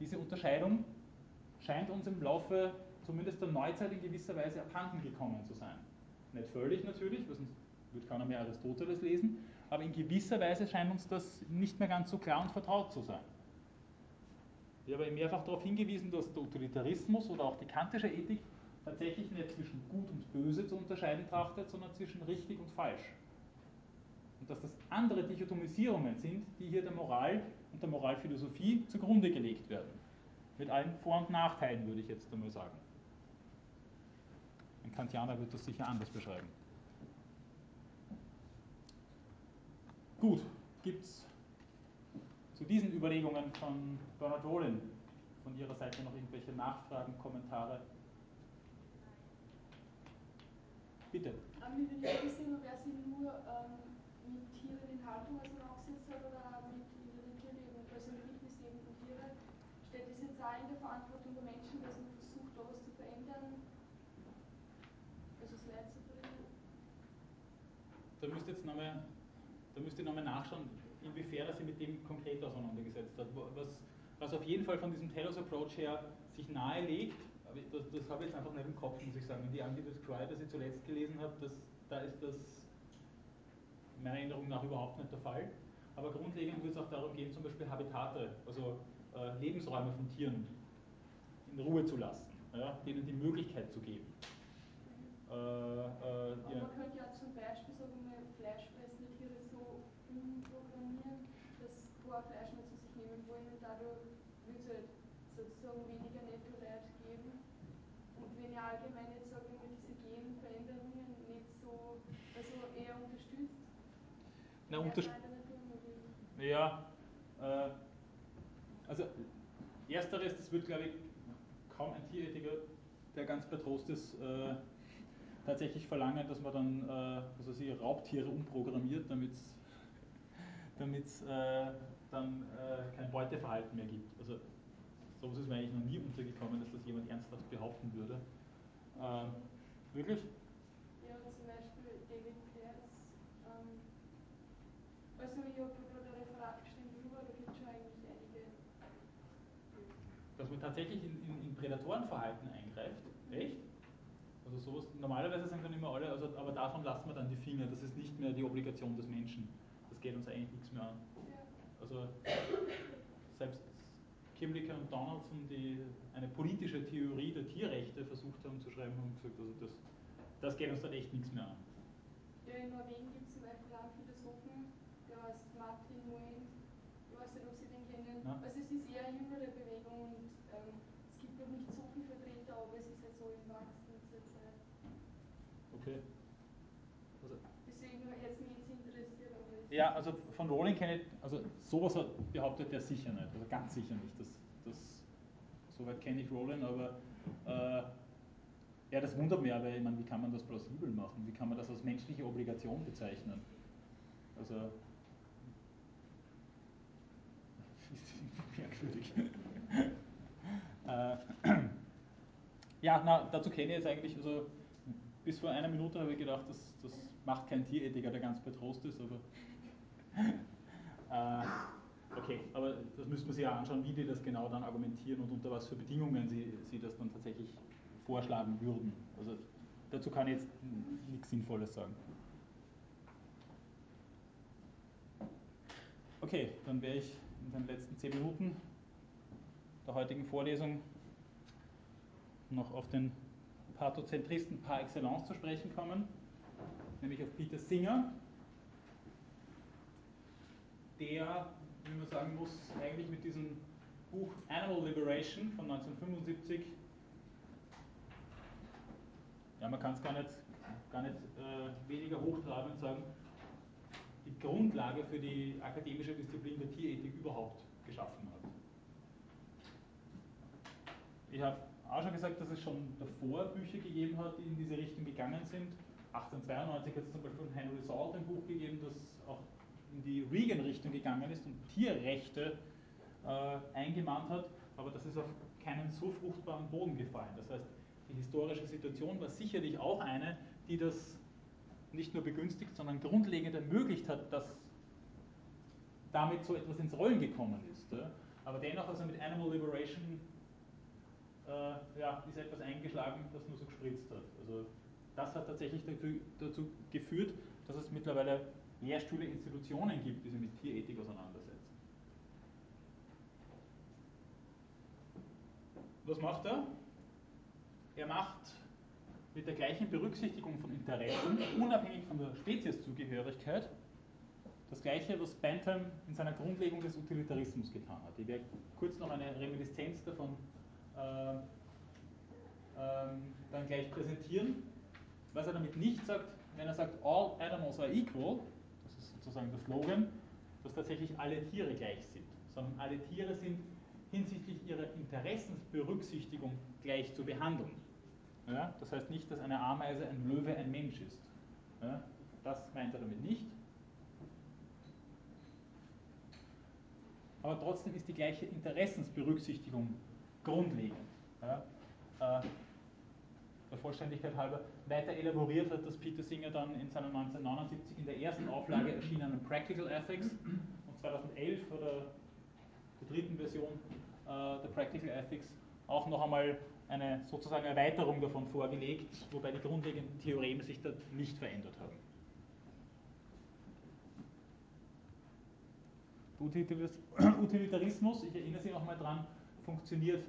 Diese Unterscheidung scheint uns im Laufe zumindest der Neuzeit in gewisser Weise abhanden gekommen zu sein. Nicht völlig natürlich, sonst wird keiner mehr Aristoteles lesen, aber in gewisser Weise scheint uns das nicht mehr ganz so klar und vertraut zu sein. Ich habe mehrfach darauf hingewiesen, dass der Utilitarismus oder auch die kantische Ethik tatsächlich nicht zwischen Gut und Böse zu unterscheiden trachtet, sondern zwischen richtig und falsch. Und dass das andere Dichotomisierungen sind, die hier der Moral und der Moralphilosophie zugrunde gelegt werden. Mit allen Vor- und Nachteilen, würde ich jetzt einmal sagen. Ein Kantianer wird das sicher anders beschreiben. Gut, gibt es zu diesen Überlegungen von Bernard Rollin von Ihrer Seite noch irgendwelche Nachfragen, Kommentare? Bitte.
Ähm, mich würde interessieren, ob er sich nur ähm, mit Tieren in Haltung auseinandergesetzt hat oder auch mit in der Naturleben, also in der Wildnis lebenden Tiere. Steht das jetzt auch in der Verantwortung der Menschen, dass man versucht, da was zu verändern? Also das Leid zu bringen?
Da müsst jetzt nochmal, nochmal nachschauen, inwiefern er sich mit dem konkret auseinandergesetzt hat. Was, was auf jeden Fall von diesem Taylor's Approach her sich nahelegt, das, das habe ich jetzt einfach nicht im Kopf, muss ich sagen. Die Unlimited Cry, das ich zuletzt gelesen habe, das, da ist das meiner Erinnerung nach überhaupt nicht der Fall. Aber grundlegend wird es auch darum gehen, zum Beispiel Habitate, also äh, Lebensräume von Tieren in Ruhe zu lassen, ja, denen die Möglichkeit zu geben.
Äh, äh, ja. man könnte ja zum Beispiel sagen wir, fleischfressende Tiere so umprogrammieren, dass kein Fleisch mehr zu sich nehmen wollen und dadurch wird es halt sozusagen weniger Netto-Leid geben. Und wenn ich allgemein jetzt sage, immer diese Genveränderungen nicht so, also eher unterstützt,
Na, unterst ja, äh, also ersteres, das wird glaube ich kaum ein Tierethiker, der ganz bei Trost ist, äh, tatsächlich verlangen, dass man dann äh, also sie Raubtiere umprogrammiert, damit es äh, dann äh, kein Beuteverhalten mehr gibt. Also sowas ist mir eigentlich noch nie untergekommen, dass das jemand ernsthaft behaupten würde. Ähm, wirklich?
Ja, zum Beispiel David Pears. Ähm, also ich habe gerade ein Referat geschrieben darüber, da gibt es schon eigentlich einige.
Dass man tatsächlich in, in, in Prädatorenverhalten eingreift? Echt? Also sowas, normalerweise sagen dann immer alle, also, aber davon lassen wir dann die Finger, das ist nicht mehr die Obligation des Menschen. Das geht uns eigentlich nichts mehr an. Also selbst Kimlicke und Donaldson, die eine politische Theorie der Tierrechte versucht haben zu schreiben, haben gesagt, also das, das geht uns dann echt nichts mehr an.
Ja, in Norwegen gibt es zum Beispiel einen Philosophen, der heißt Martin Moen. Ich weiß nicht, ob Sie den kennen. Ja. Also es ist eher eine jüngere Bewegung und ähm, es gibt noch nicht so viele Vertreter, aber es ist halt so im Wachsen zur Zeit.
Okay.
Also, Deswegen jetzt mich jetzt interessiert.
Ja, also von Rowling kenne ich, also sowas behauptet er sicher nicht, also ganz sicher nicht. Das, das, soweit kenne ich Rowling, aber äh, ja, das wundert mich aber, ich meine, wie kann man das plausibel machen? Wie kann man das als menschliche Obligation bezeichnen? Also, merkwürdig. äh, ja, na, dazu kenne ich jetzt eigentlich, also bis vor einer Minute habe ich gedacht, das, das macht kein Tierethiker, der ganz bei Trost ist, aber okay, aber das müsste man sich ja anschauen, wie die das genau dann argumentieren und unter was für Bedingungen sie, sie das dann tatsächlich vorschlagen würden. Also dazu kann ich jetzt nichts Sinnvolles sagen. Okay, dann wäre ich in den letzten zehn Minuten der heutigen Vorlesung noch auf den Pathozentristen par excellence zu sprechen kommen, nämlich auf Peter Singer, der, wie man sagen muss, eigentlich mit diesem Buch Animal Liberation von 1975, ja, man kann es gar nicht, gar nicht äh, weniger hochtrabend sagen, die Grundlage für die akademische Disziplin der Tierethik überhaupt geschaffen hat. Ich habe auch schon gesagt, dass es schon davor Bücher gegeben hat, die in diese Richtung gegangen sind. 1892 hat es zum Beispiel von Henry Salt ein Buch gegeben, das auch in die Reagan-Richtung gegangen ist und Tierrechte äh, eingemahnt hat, aber das ist auf keinen so fruchtbaren Boden gefallen. Das heißt, die historische Situation war sicherlich auch eine, die das nicht nur begünstigt, sondern grundlegend ermöglicht hat, dass damit so etwas ins Rollen gekommen ist. Aber dennoch, also mit Animal Liberation äh, ja, ist etwas eingeschlagen, das nur so gespritzt hat. Also das hat tatsächlich dazu, dazu geführt, dass es mittlerweile Lehrstühle, Institutionen gibt, die sich mit Tierethik auseinandersetzen. Was macht er? Er macht mit der gleichen Berücksichtigung von Interessen, unabhängig von der Spezieszugehörigkeit, das gleiche, was Bentham in seiner Grundlegung des Utilitarismus getan hat. Ich werde kurz noch eine Reminiszenz davon äh, ähm, dann gleich präsentieren. Was er damit nicht sagt, wenn er sagt, all animals are equal, sozusagen der Slogan, dass tatsächlich alle Tiere gleich sind, sondern alle Tiere sind hinsichtlich ihrer Interessensberücksichtigung gleich zu behandeln. Ja, das heißt nicht, dass eine Ameise ein Löwe ein Mensch ist. Ja, das meint er damit nicht. Aber trotzdem ist die gleiche Interessensberücksichtigung grundlegend. Ja, äh, der Vollständigkeit halber weiter elaboriert hat das Peter Singer dann in seiner 1979 in der ersten Auflage erschienenen Practical Ethics und 2011 oder der dritten Version äh, der Practical Ethics auch noch einmal eine sozusagen Erweiterung davon vorgelegt, wobei die grundlegenden Theoreme sich da nicht verändert haben. Utilitarismus, ich erinnere Sie nochmal dran, funktioniert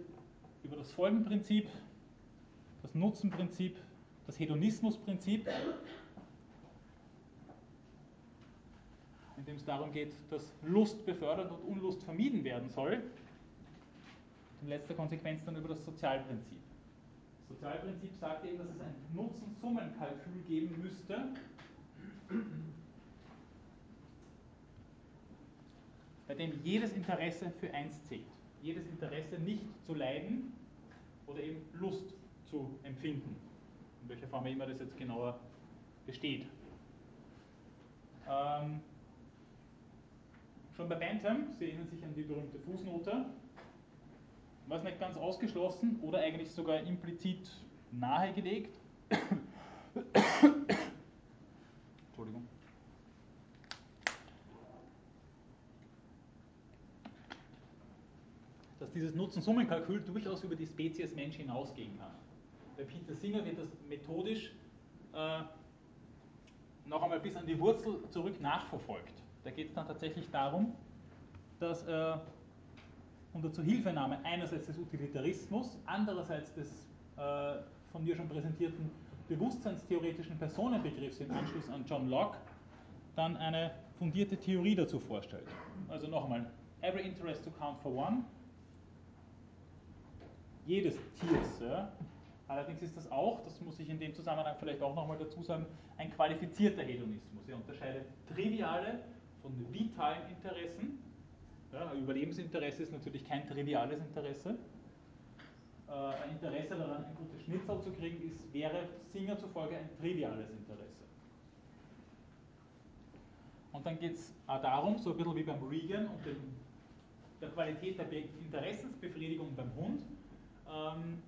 über das Folgenprinzip, das Nutzenprinzip, das Hedonismusprinzip, in dem es darum geht, dass Lust befördert und Unlust vermieden werden soll in letzter Konsequenz dann über das Sozialprinzip. Das Sozialprinzip sagt eben, dass es ein Nutzen-Summen-Kalkül geben müsste, bei dem jedes Interesse für eins zählt. Jedes Interesse nicht zu leiden oder eben Lust zu empfinden. In welcher Form immer das jetzt genauer besteht. Ähm, schon bei Bentham, Sie erinnern sich an die berühmte Fußnote, war es nicht ganz ausgeschlossen oder eigentlich sogar implizit nahegelegt. Entschuldigung. Dass dieses Nutzen-Summen-Kalkül durchaus über die Spezies Mensch hinausgehen kann. Bei Peter Singer wird das methodisch äh, noch einmal bis an die Wurzel zurück nachverfolgt. Da geht es dann tatsächlich darum, dass er unter Zuhilfenahme einerseits des Utilitarismus, andererseits des äh, von mir schon präsentierten bewusstseinstheoretischen Personenbegriffs im Anschluss an John Locke dann eine fundierte Theorie dazu vorstellt. Also nochmal, every interest to count for one, jedes Tiers. Ja. Allerdings ist das auch, das muss ich in dem Zusammenhang vielleicht auch nochmal dazu sagen, ein qualifizierter Hedonismus. Er unterscheidet triviale von vitalen Interessen ja, Überlebensinteresse ist natürlich kein triviales Interesse. Äh, ein Interesse daran, ein gutes Schnitzel zu kriegen, ist, wäre Singer zufolge ein triviales Interesse. Und dann geht es darum, so ein bisschen wie beim Regan und dem, der Qualität der Interessensbefriedigung beim Hund, ähm,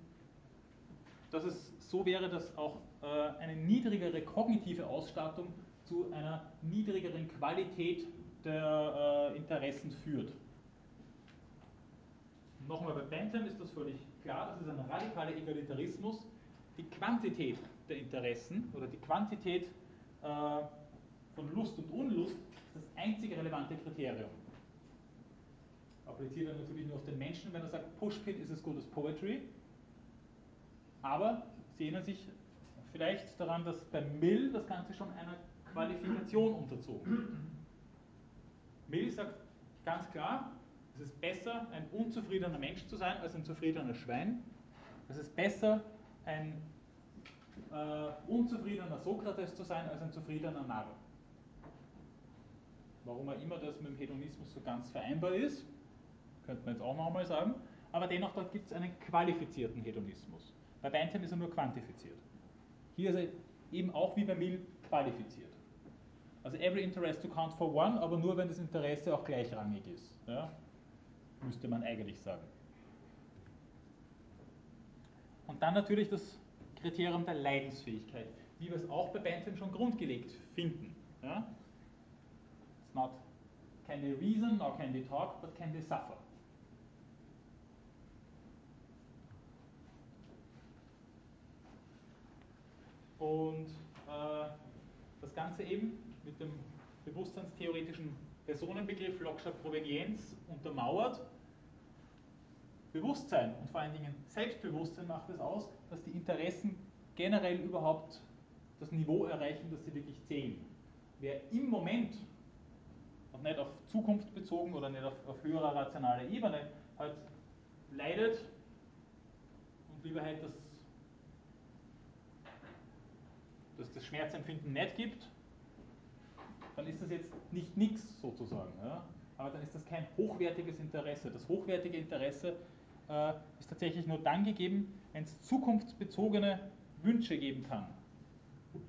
dass es so wäre, dass auch äh, eine niedrigere kognitive Ausstattung zu einer niedrigeren Qualität der äh, Interessen führt. Nochmal bei Bentham ist das völlig klar, das ist ein radikaler Egalitarismus. Die Quantität der Interessen oder die Quantität äh, von Lust und Unlust ist das einzige relevante Kriterium. Appliziert er natürlich nur auf den Menschen, wenn er sagt, Pushpin ist as good as poetry. Aber Sie erinnern sich vielleicht daran, dass bei Mill das Ganze schon einer Qualifikation unterzogen. Mill sagt ganz klar, es ist besser, ein unzufriedener Mensch zu sein, als ein zufriedener Schwein. Es ist besser, ein äh, unzufriedener Sokrates zu sein, als ein zufriedener Narr. Warum er immer das mit dem Hedonismus so ganz vereinbar ist, könnte man jetzt auch noch einmal sagen. Aber dennoch, dort gibt es einen qualifizierten Hedonismus. Bei Bentham ist er nur quantifiziert. Hier ist er eben auch wie bei Mill qualifiziert. Also every interest to count for one, aber nur wenn das Interesse auch gleichrangig ist. Ja? Müsste man eigentlich sagen. Und dann natürlich das Kriterium der Leidensfähigkeit, wie wir es auch bei Bentham schon grundgelegt finden. Ja? It's not can they reason nor can they talk, but can they suffer. Und äh, das Ganze eben mit dem bewusstseinstheoretischen Personenbegriff Lockscher Provenienz untermauert. Bewusstsein und vor allen Dingen Selbstbewusstsein macht es aus, dass die Interessen generell überhaupt das Niveau erreichen, das sie wirklich zählen. Wer im Moment und nicht auf Zukunft bezogen oder nicht auf, auf höherer rationaler Ebene halt leidet und lieber halt das dass das Schmerzempfinden nicht gibt, dann ist das jetzt nicht nichts sozusagen. Ja? Aber dann ist das kein hochwertiges Interesse. Das hochwertige Interesse äh, ist tatsächlich nur dann gegeben, wenn es zukunftsbezogene Wünsche geben kann. Und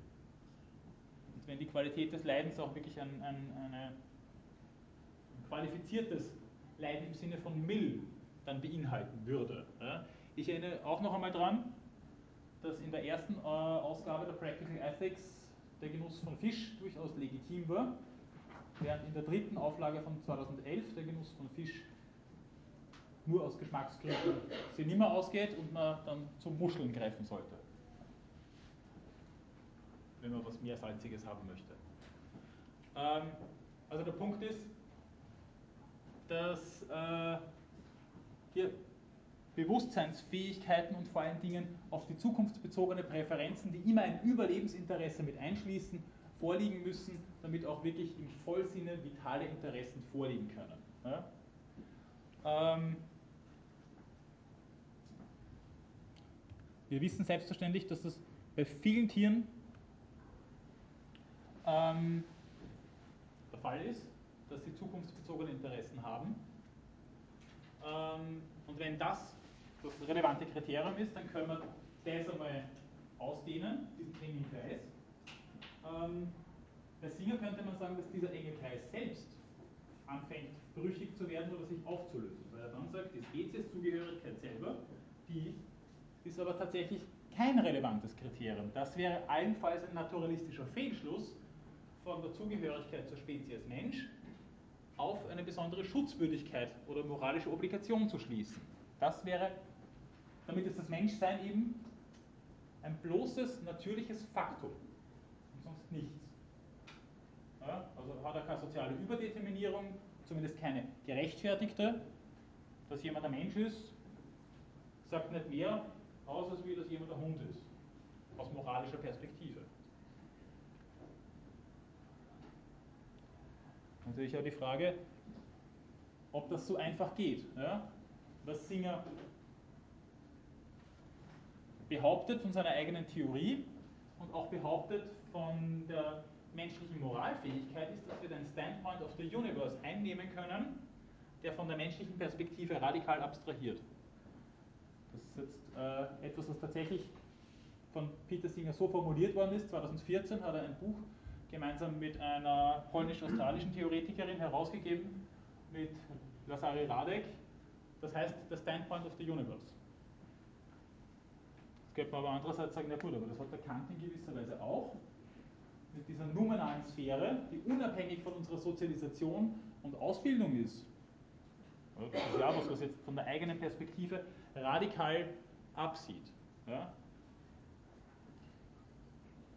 wenn die Qualität des Leidens auch wirklich ein, ein, eine, ein qualifiziertes Leiden im Sinne von Mill dann beinhalten würde. Ja? Ich erinnere auch noch einmal dran, dass in der ersten äh, Ausgabe der Practical Ethics der Genuss von Fisch durchaus legitim war, während in der dritten Auflage von 2011 der Genuss von Fisch nur aus Geschmacksgründen sie nicht mehr ausgeht und man dann zum Muscheln greifen sollte, wenn man was mehr Salziges haben möchte. Ähm, also der Punkt ist, dass äh, hier Bewusstseinsfähigkeiten und vor allen Dingen auf die zukunftsbezogene Präferenzen, die immer ein Überlebensinteresse mit einschließen, vorliegen müssen, damit auch wirklich im Vollsinne vitale Interessen vorliegen können. Ja? Ähm, wir wissen selbstverständlich, dass das bei vielen Tieren ähm, der Fall ist, dass sie zukunftsbezogene Interessen haben. Ähm, und wenn das das relevante Kriterium ist, dann können wir das einmal ausdehnen, diesen engen Kreis. Ähm, bei Singer könnte man sagen, dass dieser enge Kreis selbst anfängt brüchig zu werden oder sich aufzulösen, weil er dann sagt, die Spezieszugehörigkeit selber, die ist aber tatsächlich kein relevantes Kriterium. Das wäre allenfalls ein naturalistischer Fehlschluss von der Zugehörigkeit zur Spezies Mensch auf eine besondere Schutzwürdigkeit oder moralische Obligation zu schließen. Das wäre damit ist das Menschsein eben ein bloßes natürliches Faktum und sonst nichts. Ja, also hat er keine soziale Überdeterminierung, zumindest keine gerechtfertigte. Dass jemand ein Mensch ist, sagt nicht mehr aus, als wie dass jemand ein Hund ist, aus moralischer Perspektive. Natürlich auch die Frage, ob das so einfach geht. Ja? Was Singer behauptet von seiner eigenen Theorie und auch behauptet von der menschlichen Moralfähigkeit ist, dass wir den Standpoint of the Universe einnehmen können, der von der menschlichen Perspektive radikal abstrahiert. Das ist jetzt äh, etwas, was tatsächlich von Peter Singer so formuliert worden ist. 2014 hat er ein Buch gemeinsam mit einer polnisch-australischen Theoretikerin herausgegeben, mit Lazary Radek. Das heißt, The Standpoint of the Universe. Könnte man aber andererseits sagen, na gut, aber das hat der Kant in gewisser Weise auch, mit dieser nominalen Sphäre, die unabhängig von unserer Sozialisation und Ausbildung ist. Das ist ja was, was jetzt von der eigenen Perspektive radikal absieht. Ja?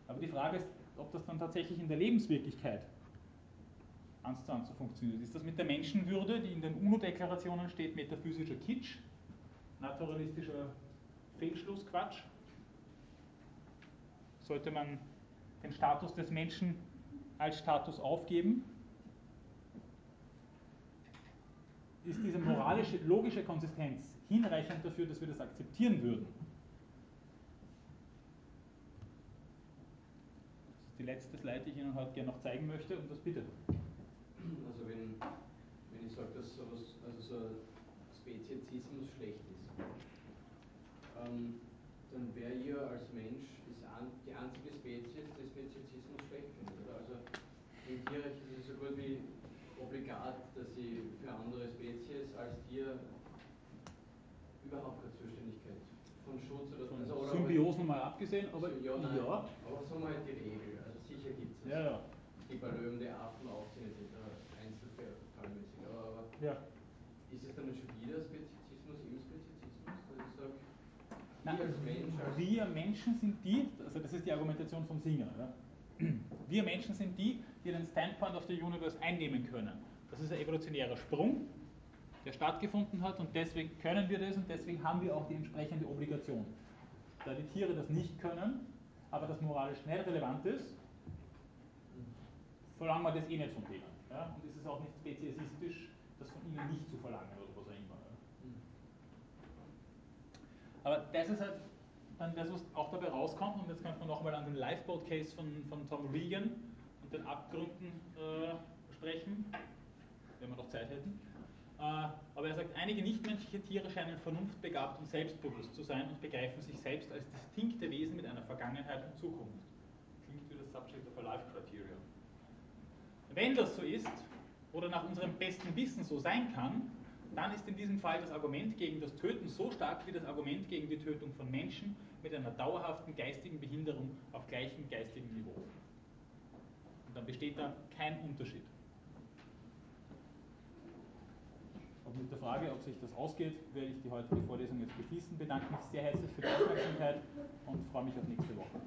Aber die Frage ist, ob das dann tatsächlich in der Lebenswirklichkeit eins zu eins so funktioniert. Ist das mit der Menschenwürde, die in den UNO-Deklarationen steht, metaphysischer Kitsch, naturalistischer Fehlschlussquatsch? Sollte man den Status des Menschen als Status aufgeben? Ist diese moralische, logische Konsistenz hinreichend dafür, dass wir das akzeptieren würden? Das ist die letzte Slide, die ich Ihnen heute gerne noch zeigen möchte, und das bitte.
Also wenn, wenn ich sage, dass sowas, also so Speziesismus schlecht ist, ähm, dann wäre ihr als Mensch an, die einzige Spezies, die Speziesismus schlecht findet. Oder? Also im Tierrecht ist es so gut wie obligat, dass sie für andere Spezies als Tier überhaupt keine Zuständigkeit von Schutz oder
von
also, oder
Symbiosen mal abgesehen, aber
so, ja, nein,
ja.
Aber so mal die Regel. Also sicher gibt es
ja, ja.
die bei Löwen, die Affen aufziehen etc. Einzelfallmäßig. Aber, aber
ja.
ist es dann schon wieder Spezizismus im Spezizismus, dass ich sage,
Nein, wir Menschen sind die, also das ist die Argumentation von Singer, ja? wir Menschen sind die, die den Standpoint of the Universe einnehmen können. Das ist ein evolutionärer Sprung, der stattgefunden hat und deswegen können wir das und deswegen haben wir auch die entsprechende Obligation. Da die Tiere das nicht können, aber das moralisch nicht relevant ist, verlangen wir das eh nicht von denen. Ja? Und es ist auch nicht speziesistisch, das von ihnen nicht zu verlangen oder was auch immer. Ja? Aber das ist halt dann das, was auch dabei rauskommt, und jetzt könnte man nochmal an den Lifeboat-Case von, von Tom Regan und den Abgründen äh, sprechen, wenn wir noch Zeit hätten. Äh, aber er sagt, einige nichtmenschliche Tiere scheinen vernunftbegabt und selbstbewusst zu sein und begreifen sich selbst als distinkte Wesen mit einer Vergangenheit und Zukunft. Klingt wie das Subject of a Life Criterion. Wenn das so ist, oder nach unserem besten Wissen so sein kann, dann ist in diesem Fall das Argument gegen das Töten so stark wie das Argument gegen die Tötung von Menschen mit einer dauerhaften geistigen Behinderung auf gleichem geistigen Niveau. Und dann besteht da kein Unterschied. Und mit der Frage, ob sich das ausgeht, werde ich die heutige Vorlesung jetzt beschließen. Bedanke mich sehr herzlich für die Aufmerksamkeit und freue mich auf nächste Woche.